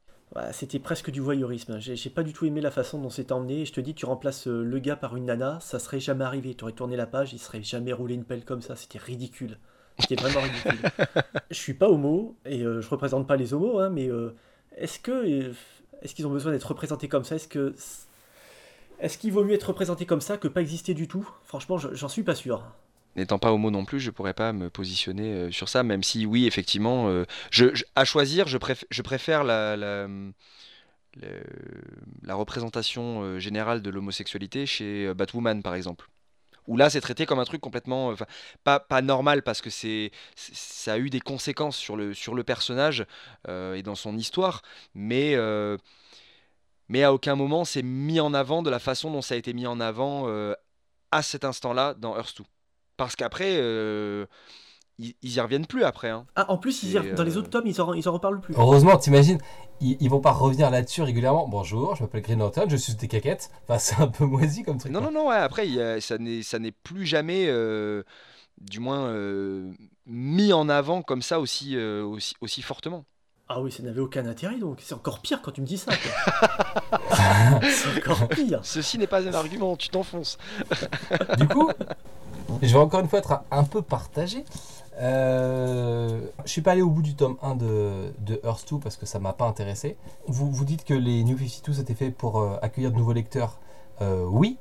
c'était presque du voyeurisme. J'ai pas du tout aimé la façon dont c'est emmené. Je te dis, tu remplaces euh, le gars par une nana, ça serait jamais arrivé. Tu aurais tourné la page, il serait jamais roulé une pelle comme ça. C'était ridicule. C'était vraiment ridicule. je suis pas homo et euh, je représente pas les homos, hein, mais euh, est-ce que est-ce qu'ils ont besoin d'être représentés comme ça? Est-ce que est-ce qu'il vaut mieux être représenté comme ça que pas exister du tout? Franchement, j'en suis pas sûr n'étant pas homo non plus, je pourrais pas me positionner euh, sur ça, même si oui, effectivement, euh, à choisir, je, préfère la, représentation euh, générale de l'homosexualité chez Batwoman, par exemple. Où là, c'est traité comme un truc complètement, pas, normal parce que ça a eu des conséquences sur le, personnage et dans son histoire, mais mais à aucun moment c'est mis en avant de la façon dont ça a été mis en avant à cet instant-là dans Earth 2. Parce qu'après, euh, ils, y reviennent plus après. Hein. Ah, en plus, ils dans les autres tomes, ils en, ils en reparlent plus. Heureusement, t'imagines, ils, ils vont pas revenir là-dessus régulièrement. Bonjour, je m'appelle Green Lantern, je suis des caquettes. Enfin, c'est un peu moisi comme truc. Non, non, non, ouais, après, ça n'est plus jamais, euh, du moins, euh, mis en avant comme ça aussi, aussi, aussi fortement. Ah oui, ça n'avait aucun intérêt donc. C'est encore pire quand tu me dis ça. c'est encore pire. Ceci n'est pas un argument, tu t'enfonces. du coup, je vais encore une fois être un peu partagé. Euh, je suis pas allé au bout du tome 1 de, de Earth 2 parce que ça m'a pas intéressé. Vous, vous dites que les New 52 c'était fait pour euh, accueillir de nouveaux lecteurs. Euh, oui.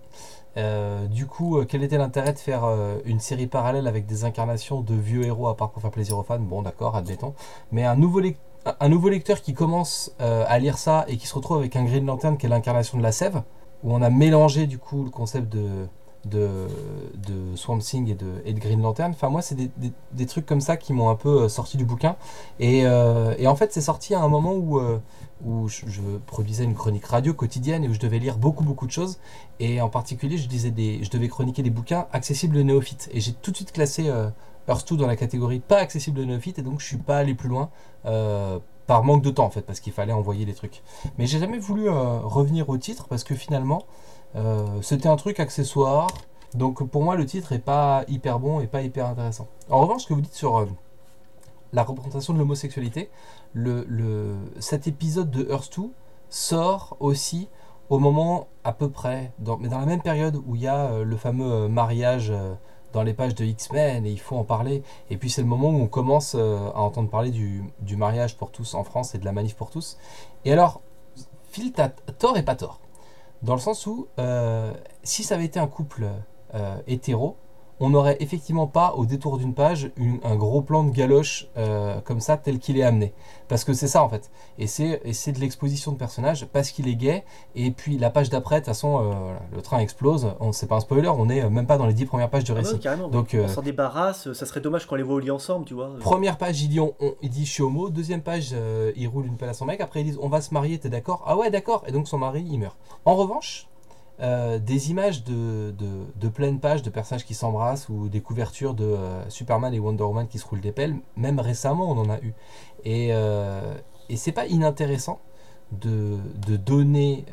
Euh, du coup, quel était l'intérêt de faire une série parallèle avec des incarnations de vieux héros à part pour faire plaisir aux fans? Bon, d'accord, admettons. Mais un nouveau, un nouveau lecteur qui commence à lire ça et qui se retrouve avec un Green Lantern qui est l'incarnation de la sève, où on a mélangé du coup le concept de, de, Swamp Thing et de, Green Lantern. Enfin, moi, c'est des, trucs comme ça qui m'ont un peu euh, sorti du bouquin. Et, euh, et en fait, c'est sorti à un moment où, euh, je, produisais une chronique radio quotidienne et où je devais lire beaucoup, beaucoup de choses. Et en particulier, je, des, je devais chroniquer des bouquins accessibles aux néophytes. Et j'ai tout de suite classé 2 dans la catégorie pas accessible aux néophytes. Et donc, je suis pas allé plus loin. par manque de temps en fait parce qu'il fallait envoyer les trucs mais j'ai jamais voulu revenir au titre parce que finalement euh, c'était un truc accessoire. Donc pour moi, le titre est pas hyper bon et pas hyper intéressant. En revanche, ce que vous dites sur euh, la représentation de l'homosexualité, le, cet épisode de Earth 2 sort aussi au moment à peu près, mais dans la même période où il y a euh, le fameux mariage dans les pages de X-Men et il faut en parler. Et puis c'est le moment où on commence à entendre parler du, du, mariage pour tous en France et de la manif pour tous. Et alors, Phil, t'as tort et pas tort. Dans le sens où, euh, si ça avait été un couple euh, hétéro, on n'aurait effectivement pas, au détour d'une page, un gros plan de galoche euh, comme ça, tel qu'il est amené. Parce que c'est ça en fait. Et c'est, de l'exposition de personnage parce qu'il est gay. Et puis la page d'après, de toute façon, euh, le train explose. On, c'est pas un spoiler, on n'est même pas dans les dix premières pages du ah récit. Donc, on s'en débarrasse, ça serait dommage qu'on les voit au lit ensemble, tu vois. Première page, il dit, on, il dit je suis homo. Deuxième page, il roule une pelle à son mec. Après, ils disent on va se marier, t'es d'accord? Ah ouais, d'accord. Et donc son mari, il meurt. En revanche, euh, des images de, de, pleine page de personnages qui s'embrassent ou des couvertures de euh, Superman et Wonder Woman qui se roulent des pelles, même récemment on en a eu. Et, euh, et c'est pas inintéressant de, de donner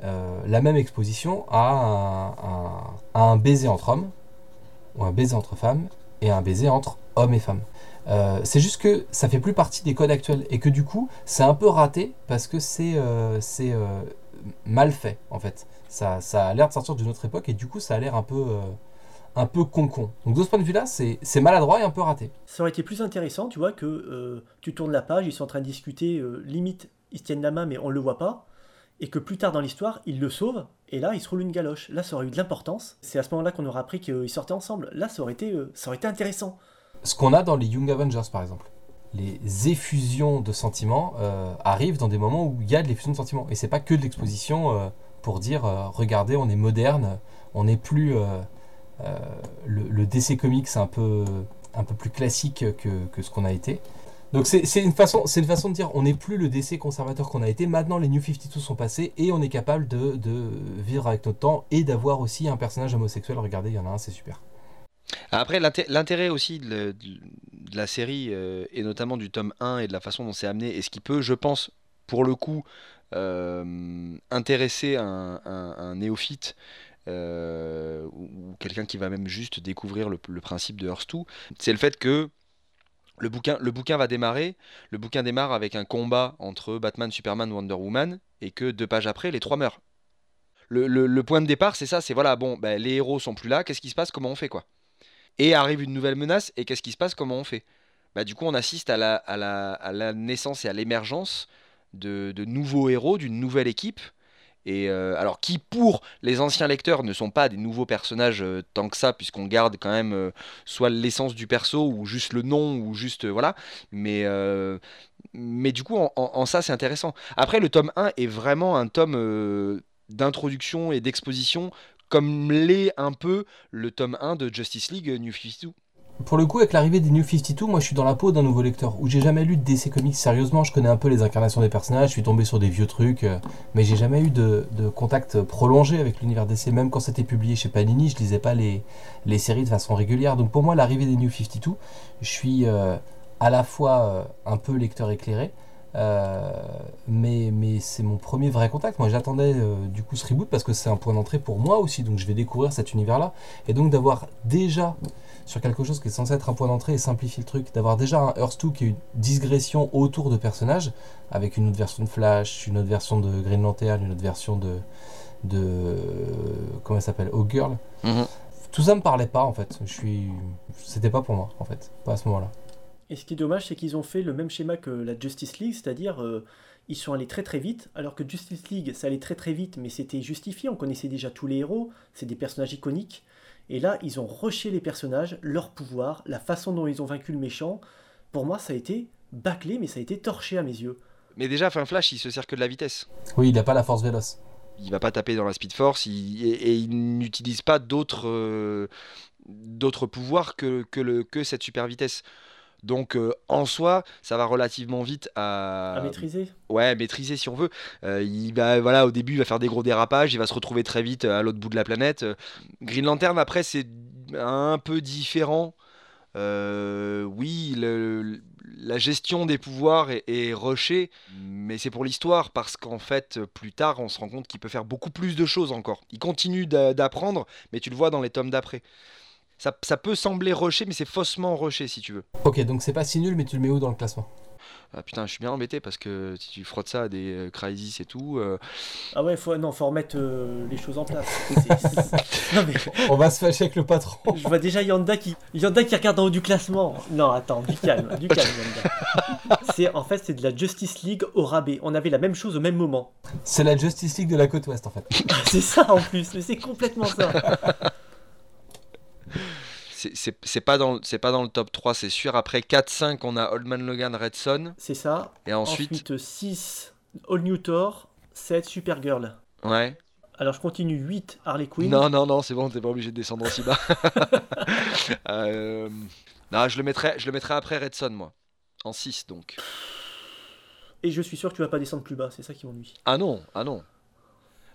la même exposition à un, un, baiser entre hommes, ou un baiser entre femmes, et un baiser entre hommes et femmes. c'est juste que ça fait plus partie des codes actuels et que du coup c'est un peu raté parce que c'est mal fait en fait ça, ça a l'air de sortir d'une autre époque et du coup ça a l'air un peu euh, un peu con-con. Donc de ce point de vue-là, c'est maladroit et un peu raté. Ça aurait été plus intéressant, tu vois, que euh, tu tournes la page, ils sont en train de discuter, euh, limite, ils se tiennent la main, mais on le voit pas, et que plus tard dans l'histoire, ils le sauvent, et là, ils se roulent une galoche. Là, ça aurait eu de l'importance. C'est à ce moment-là qu'on aura appris qu'ils sortaient ensemble. Là, ça aurait été, ça aurait été intéressant. Ce qu'on a dans les Young Avengers, par exemple. Les effusions de sentiments arrivent dans des moments où il y a de l'effusion de sentiments. Et c'est pas que de l'exposition pour dire euh, regardez, on est moderne, on n'est plus euh, euh, le, DC Comics un peu, un peu plus classique que, ce qu'on a été. Donc c'est une, façon, une façon de dire on n'est plus le DC conservateur qu'on a été, maintenant les New 52 sont passés et on est capable de, de vivre avec notre temps et d'avoir aussi un personnage homosexuel. Regardez, il y en a un, c'est super. Après, l'intérêt aussi de, la série, et notamment du tome 1 et de la façon dont c'est amené, et ce qui peut, je pense, pour le coup, intéresser un, néophyte euh, ou quelqu'un qui va même juste découvrir le, principe de Hearst 2, c'est le fait que le bouquin, le bouquin va démarrer, le bouquin démarre avec un combat entre Batman, Superman, Wonder Woman, et que deux pages après, les trois meurent. Le, point de départ, c'est ça, c'est voilà, bon, ben, les héros sont plus là, qu'est-ce qui se passe, comment on fait, quoi? Et arrive une nouvelle menace, et qu'est-ce qui se passe, comment on fait? Bah, Du coup, on assiste à la, à la naissance et à l'émergence de, nouveaux héros, d'une nouvelle équipe. Et euh, alors qui pour les anciens lecteurs ne sont pas des nouveaux personnages euh, tant que ça, puisqu'on garde quand même euh, soit l'essence du perso ou juste le nom ou juste voilà. Mais mais du coup en, en ça c'est intéressant. Après le tome 1 est vraiment un tome d'introduction et d'exposition comme l'est un peu le tome 1 de Justice League New 52 pour le coup, avec l'arrivée des New 52, moi je suis dans la peau d'un nouveau lecteur où j'ai jamais lu de DC Comics sérieusement. Je connais un peu les incarnations des personnages, je suis tombé sur des vieux trucs, euh, mais j'ai jamais eu de, contact prolongé avec l'univers DC. Même quand c'était publié chez Panini, je lisais pas les, séries de façon régulière. Donc pour moi, l'arrivée des New 52, je suis euh, à la fois euh, un peu lecteur éclairé, mais, mais c'est mon premier vrai contact. Moi, j'attendais du coup ce reboot parce que c'est un point d'entrée pour moi aussi, donc je vais découvrir cet univers-là. Et donc d'avoir déjà sur quelque chose qui est censé être un point d'entrée et simplifier le truc. D'avoir déjà un Earth 2 qui est une digression autour de personnages, avec une autre version de Flash, une autre version de Green Lantern, une autre version de. de comment elle s'appelle? Girl. Mhm. Tout ça me parlait pas en fait. Je suis. C'était pas pour moi en fait, pas à ce moment-là. Et ce qui est dommage, c'est qu'ils ont fait le même schéma que la Justice League, c'est-à-dire euh, ils sont allés très très vite, alors que Justice League, ça allait très très vite, mais c'était justifié, on connaissait déjà tous les héros, c'est des personnages iconiques. Et là, ils ont rushé les personnages, leur pouvoir, la façon dont ils ont vaincu le méchant. Pour moi, ça a été bâclé, mais ça a été torché à mes yeux. Mais déjà, fin Flash, il se sert que de la vitesse. Oui, il n'a pas la force véloce. Il va pas taper dans la Speed Force et, il n'utilise pas d'autres euh, d'autres pouvoirs que, que, le, que cette super vitesse. Donc euh, en soi, ça va relativement vite à... à maîtriser. Ouais, maîtriser si on veut. Euh, il va, voilà, au début, il va faire des gros dérapages, il va se retrouver très vite à l'autre bout de la planète. Green Lantern, après, c'est un peu différent. Euh, oui, la gestion des pouvoirs est, est rushée, mais c'est pour l'histoire parce qu'en fait, plus tard, on se rend compte qu'il peut faire beaucoup plus de choses encore. Il continue d'apprendre, mais tu le vois dans les tomes d'après ça, peut sembler rusher, mais c'est faussement rusher si tu veux. Ok, donc c'est pas si nul, mais tu le mets où dans le classement? Ah, putain, je suis bien embêté parce que si tu frottes ça à des euh, Crisis et tout. Euh, ah ouais, faut, non, faut remettre euh, les choses en place. On va se fâcher avec le patron. Je vois déjà Yanda qui, Yanda qui regarde en haut du classement. Non, attends, du calme, du calme, Yanda. C'est, en fait, c'est de la Justice League au rabais. On avait la même chose au même moment. C'est la Justice League de la côte ouest, en fait. c'est ça en plus, mais c'est complètement ça c'est pas, dans, pas dans le top 3, c'est sûr. Après 4-5, on a Old Man Logan, Red Son. C'est ça. Et ensuite... ensuite 6, All New Thor. 7, Supergirl. Ouais. Alors je continue 8 Harley Quinn. Non, non, non, c'est bon, t'es pas obligé de descendre aussi bas. euh... Non, je le, mettrai, je le mettrai après Red Son, moi. En 6 donc. Et je suis sûr que tu vas pas descendre plus bas, c'est ça qui m'ennuie. Ah non, ah non.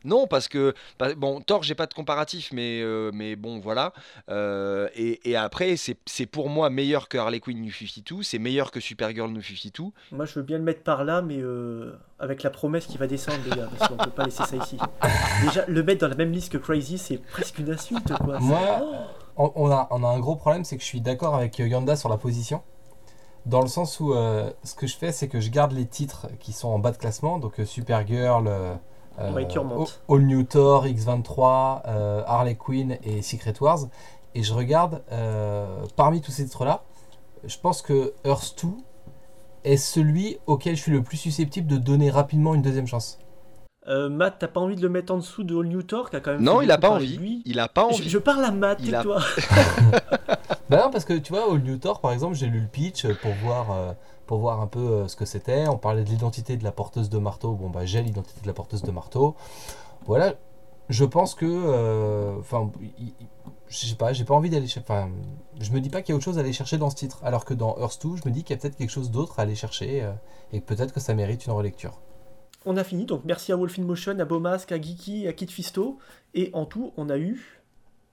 Non, parce que bah, bon, Thor, j'ai pas de comparatif, mais euh, mais bon, voilà. Euh, et, après, c'est pour moi meilleur que Harley Quinn New 52, c'est meilleur que Supergirl New 52. Moi, je veux bien le mettre par là, mais euh, avec la promesse qu'il va descendre, les gars, parce qu'on peut pas laisser ça ici. Déjà, le mettre dans la même liste que Crazy, c'est presque une insulte, quoi. Moi, on, a, on a un gros problème, c'est que je suis d'accord avec Yanda sur la position dans le sens où ce que je fais, c'est que je garde les titres qui sont en bas de classement, donc Supergirl, euh, All New Thor, X23, euh, Harley Quinn et Secret Wars. Et je regarde, euh, parmi tous ces titres-là, je pense que Earth 2 est celui auquel je suis le plus susceptible de donner rapidement une deuxième chance. Matt, t'as pas envie de le mettre en dessous de All New Thor qui a quand même Non, il a pas envie. Il a pas envie. Je, parle à Matt, et toi. bah non, parce que tu vois, All New Thor, par exemple, j'ai lu le pitch pour voir voir un peu euh, ce que c'était. On parlait de l'identité de la porteuse de marteau. Bon, bah, j'ai l'identité de la porteuse de marteau. Voilà, je pense que. Euh, enfin, je sais pas, j'ai pas envie d'aller chercher. Enfin, je me dis pas qu'il y a autre chose à aller chercher dans ce titre. Alors que dans Earth 2, je me dis qu'il y a peut-être quelque chose d'autre à aller chercher euh, et peut-être que ça mérite une relecture. On a fini, donc merci à Wolf in Motion, à Beaumasque, à Geeky, à Kit Fisto. Et en tout, on a eu,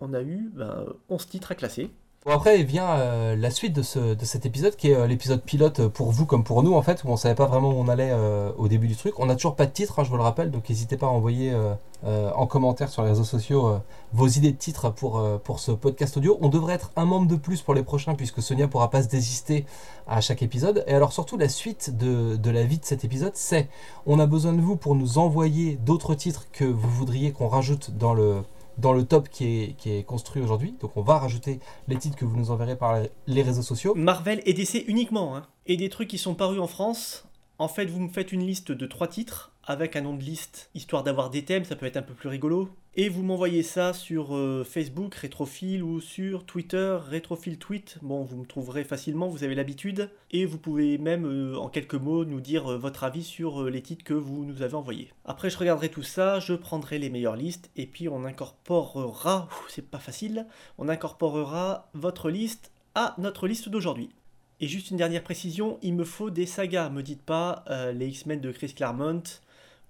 on a eu ben, 11 titres à classer. Bon après vient euh, la suite de, ce, de cet épisode qui est euh, l'épisode pilote pour vous comme pour nous en fait où on savait pas vraiment où on allait euh, au début du truc. On n'a toujours pas de titre, hein, je vous le rappelle, donc n'hésitez pas à envoyer en commentaire sur les réseaux sociaux vos idées de titres pour, pour ce podcast audio. On devrait être un membre de plus pour les prochains puisque Sonia pourra pas se désister à chaque épisode. Et alors surtout la suite de, de la vie de cet épisode c'est on a besoin de vous pour nous envoyer d'autres titres que vous voudriez qu'on rajoute dans le dans le top qui est, qui est construit aujourd'hui. Donc on va rajouter les titres que vous nous enverrez par les réseaux sociaux. Marvel et DC uniquement. Hein. Et des trucs qui sont parus en France. En fait, vous me faites une liste de trois titres avec un nom de liste, histoire d'avoir des thèmes, ça peut être un peu plus rigolo. Et vous m'envoyez ça sur euh, Facebook, Rétrophile, ou sur Twitter, Rétrophile Tweet. Bon, vous me trouverez facilement, vous avez l'habitude. Et vous pouvez même, euh, en quelques mots, nous dire euh, votre avis sur les titres que vous nous avez envoyés. Après, je regarderai tout ça, je prendrai les meilleures listes, et puis on incorporera, c'est pas facile, on incorporera votre liste à notre liste d'aujourd'hui. Et juste une dernière précision, il me faut des sagas, me dites pas les X-Men de Chris Claremont,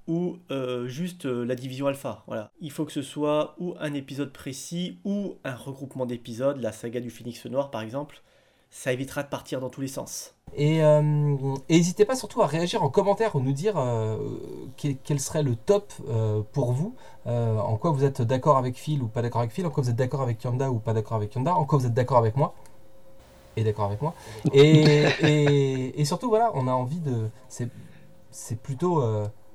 ou euh, juste euh, la division alpha. Voilà. Il faut que ce soit ou un épisode précis ou un regroupement d'épisodes, la saga du Phoenix Noir par exemple. Ça évitera de partir dans tous les sens. Et euh, n'hésitez pas surtout à réagir en commentaire ou nous dire quel, serait le top pour vous, en quoi vous êtes d'accord avec Phil ou pas d'accord avec Phil, en quoi vous êtes d'accord avec Yanda ou pas d'accord avec Yanda, en quoi vous êtes d'accord avec moi et d'accord avec moi. Et, surtout, voilà, on a envie de. C'est plutôt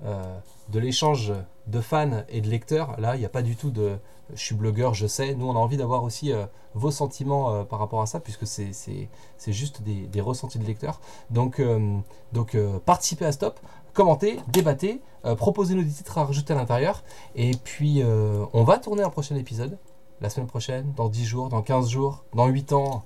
de l'échange de fans et de lecteurs. Là, il n'y a pas du tout de je suis blogueur, je sais. Nous, on a envie d'avoir aussi euh, vos sentiments euh, par rapport à ça, puisque c'est juste des, ressentis de lecteurs. Donc, donc participez à Stop, commentez, débattez, proposez-nous des titres à rajouter à l'intérieur. Et puis, on va tourner un prochain épisode la semaine prochaine, dans 10 jours, dans 15 jours, dans 8 ans.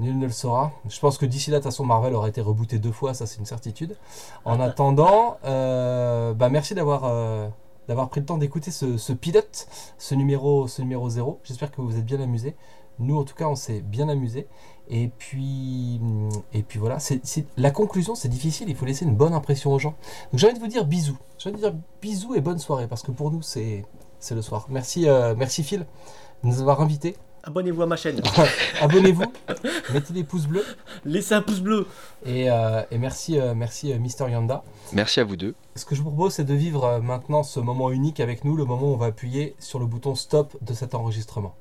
Nul ne le saura. Je pense que d'ici là, de toute façon, Marvel aurait été rebooté deux fois, ça c'est une certitude. En attendant, euh, bah, merci d'avoir euh, d'avoir pris le temps d'écouter ce, pilote, ce numéro, ce numéro 0. J'espère que vous vous êtes bien amusés. Nous, en tout cas, on s'est bien amusés. Et puis, et puis voilà, c'est, la conclusion, c'est difficile, il faut laisser une bonne impression aux gens. Donc j'ai envie de vous dire bisous. J'ai envie de dire bisous et bonne soirée, parce que pour nous, c'est, c'est le soir. Merci, euh, merci Phil de nous avoir invités. Abonnez-vous à ma chaîne. Abonnez-vous, mettez des pouces bleus. Laissez un pouce bleu. Et, euh, merci, euh, merci euh, Mister Yanda. Merci à vous deux. Ce que je vous propose, c'est de vivre maintenant ce moment unique avec nous, le moment où on va appuyer sur le bouton stop de cet enregistrement.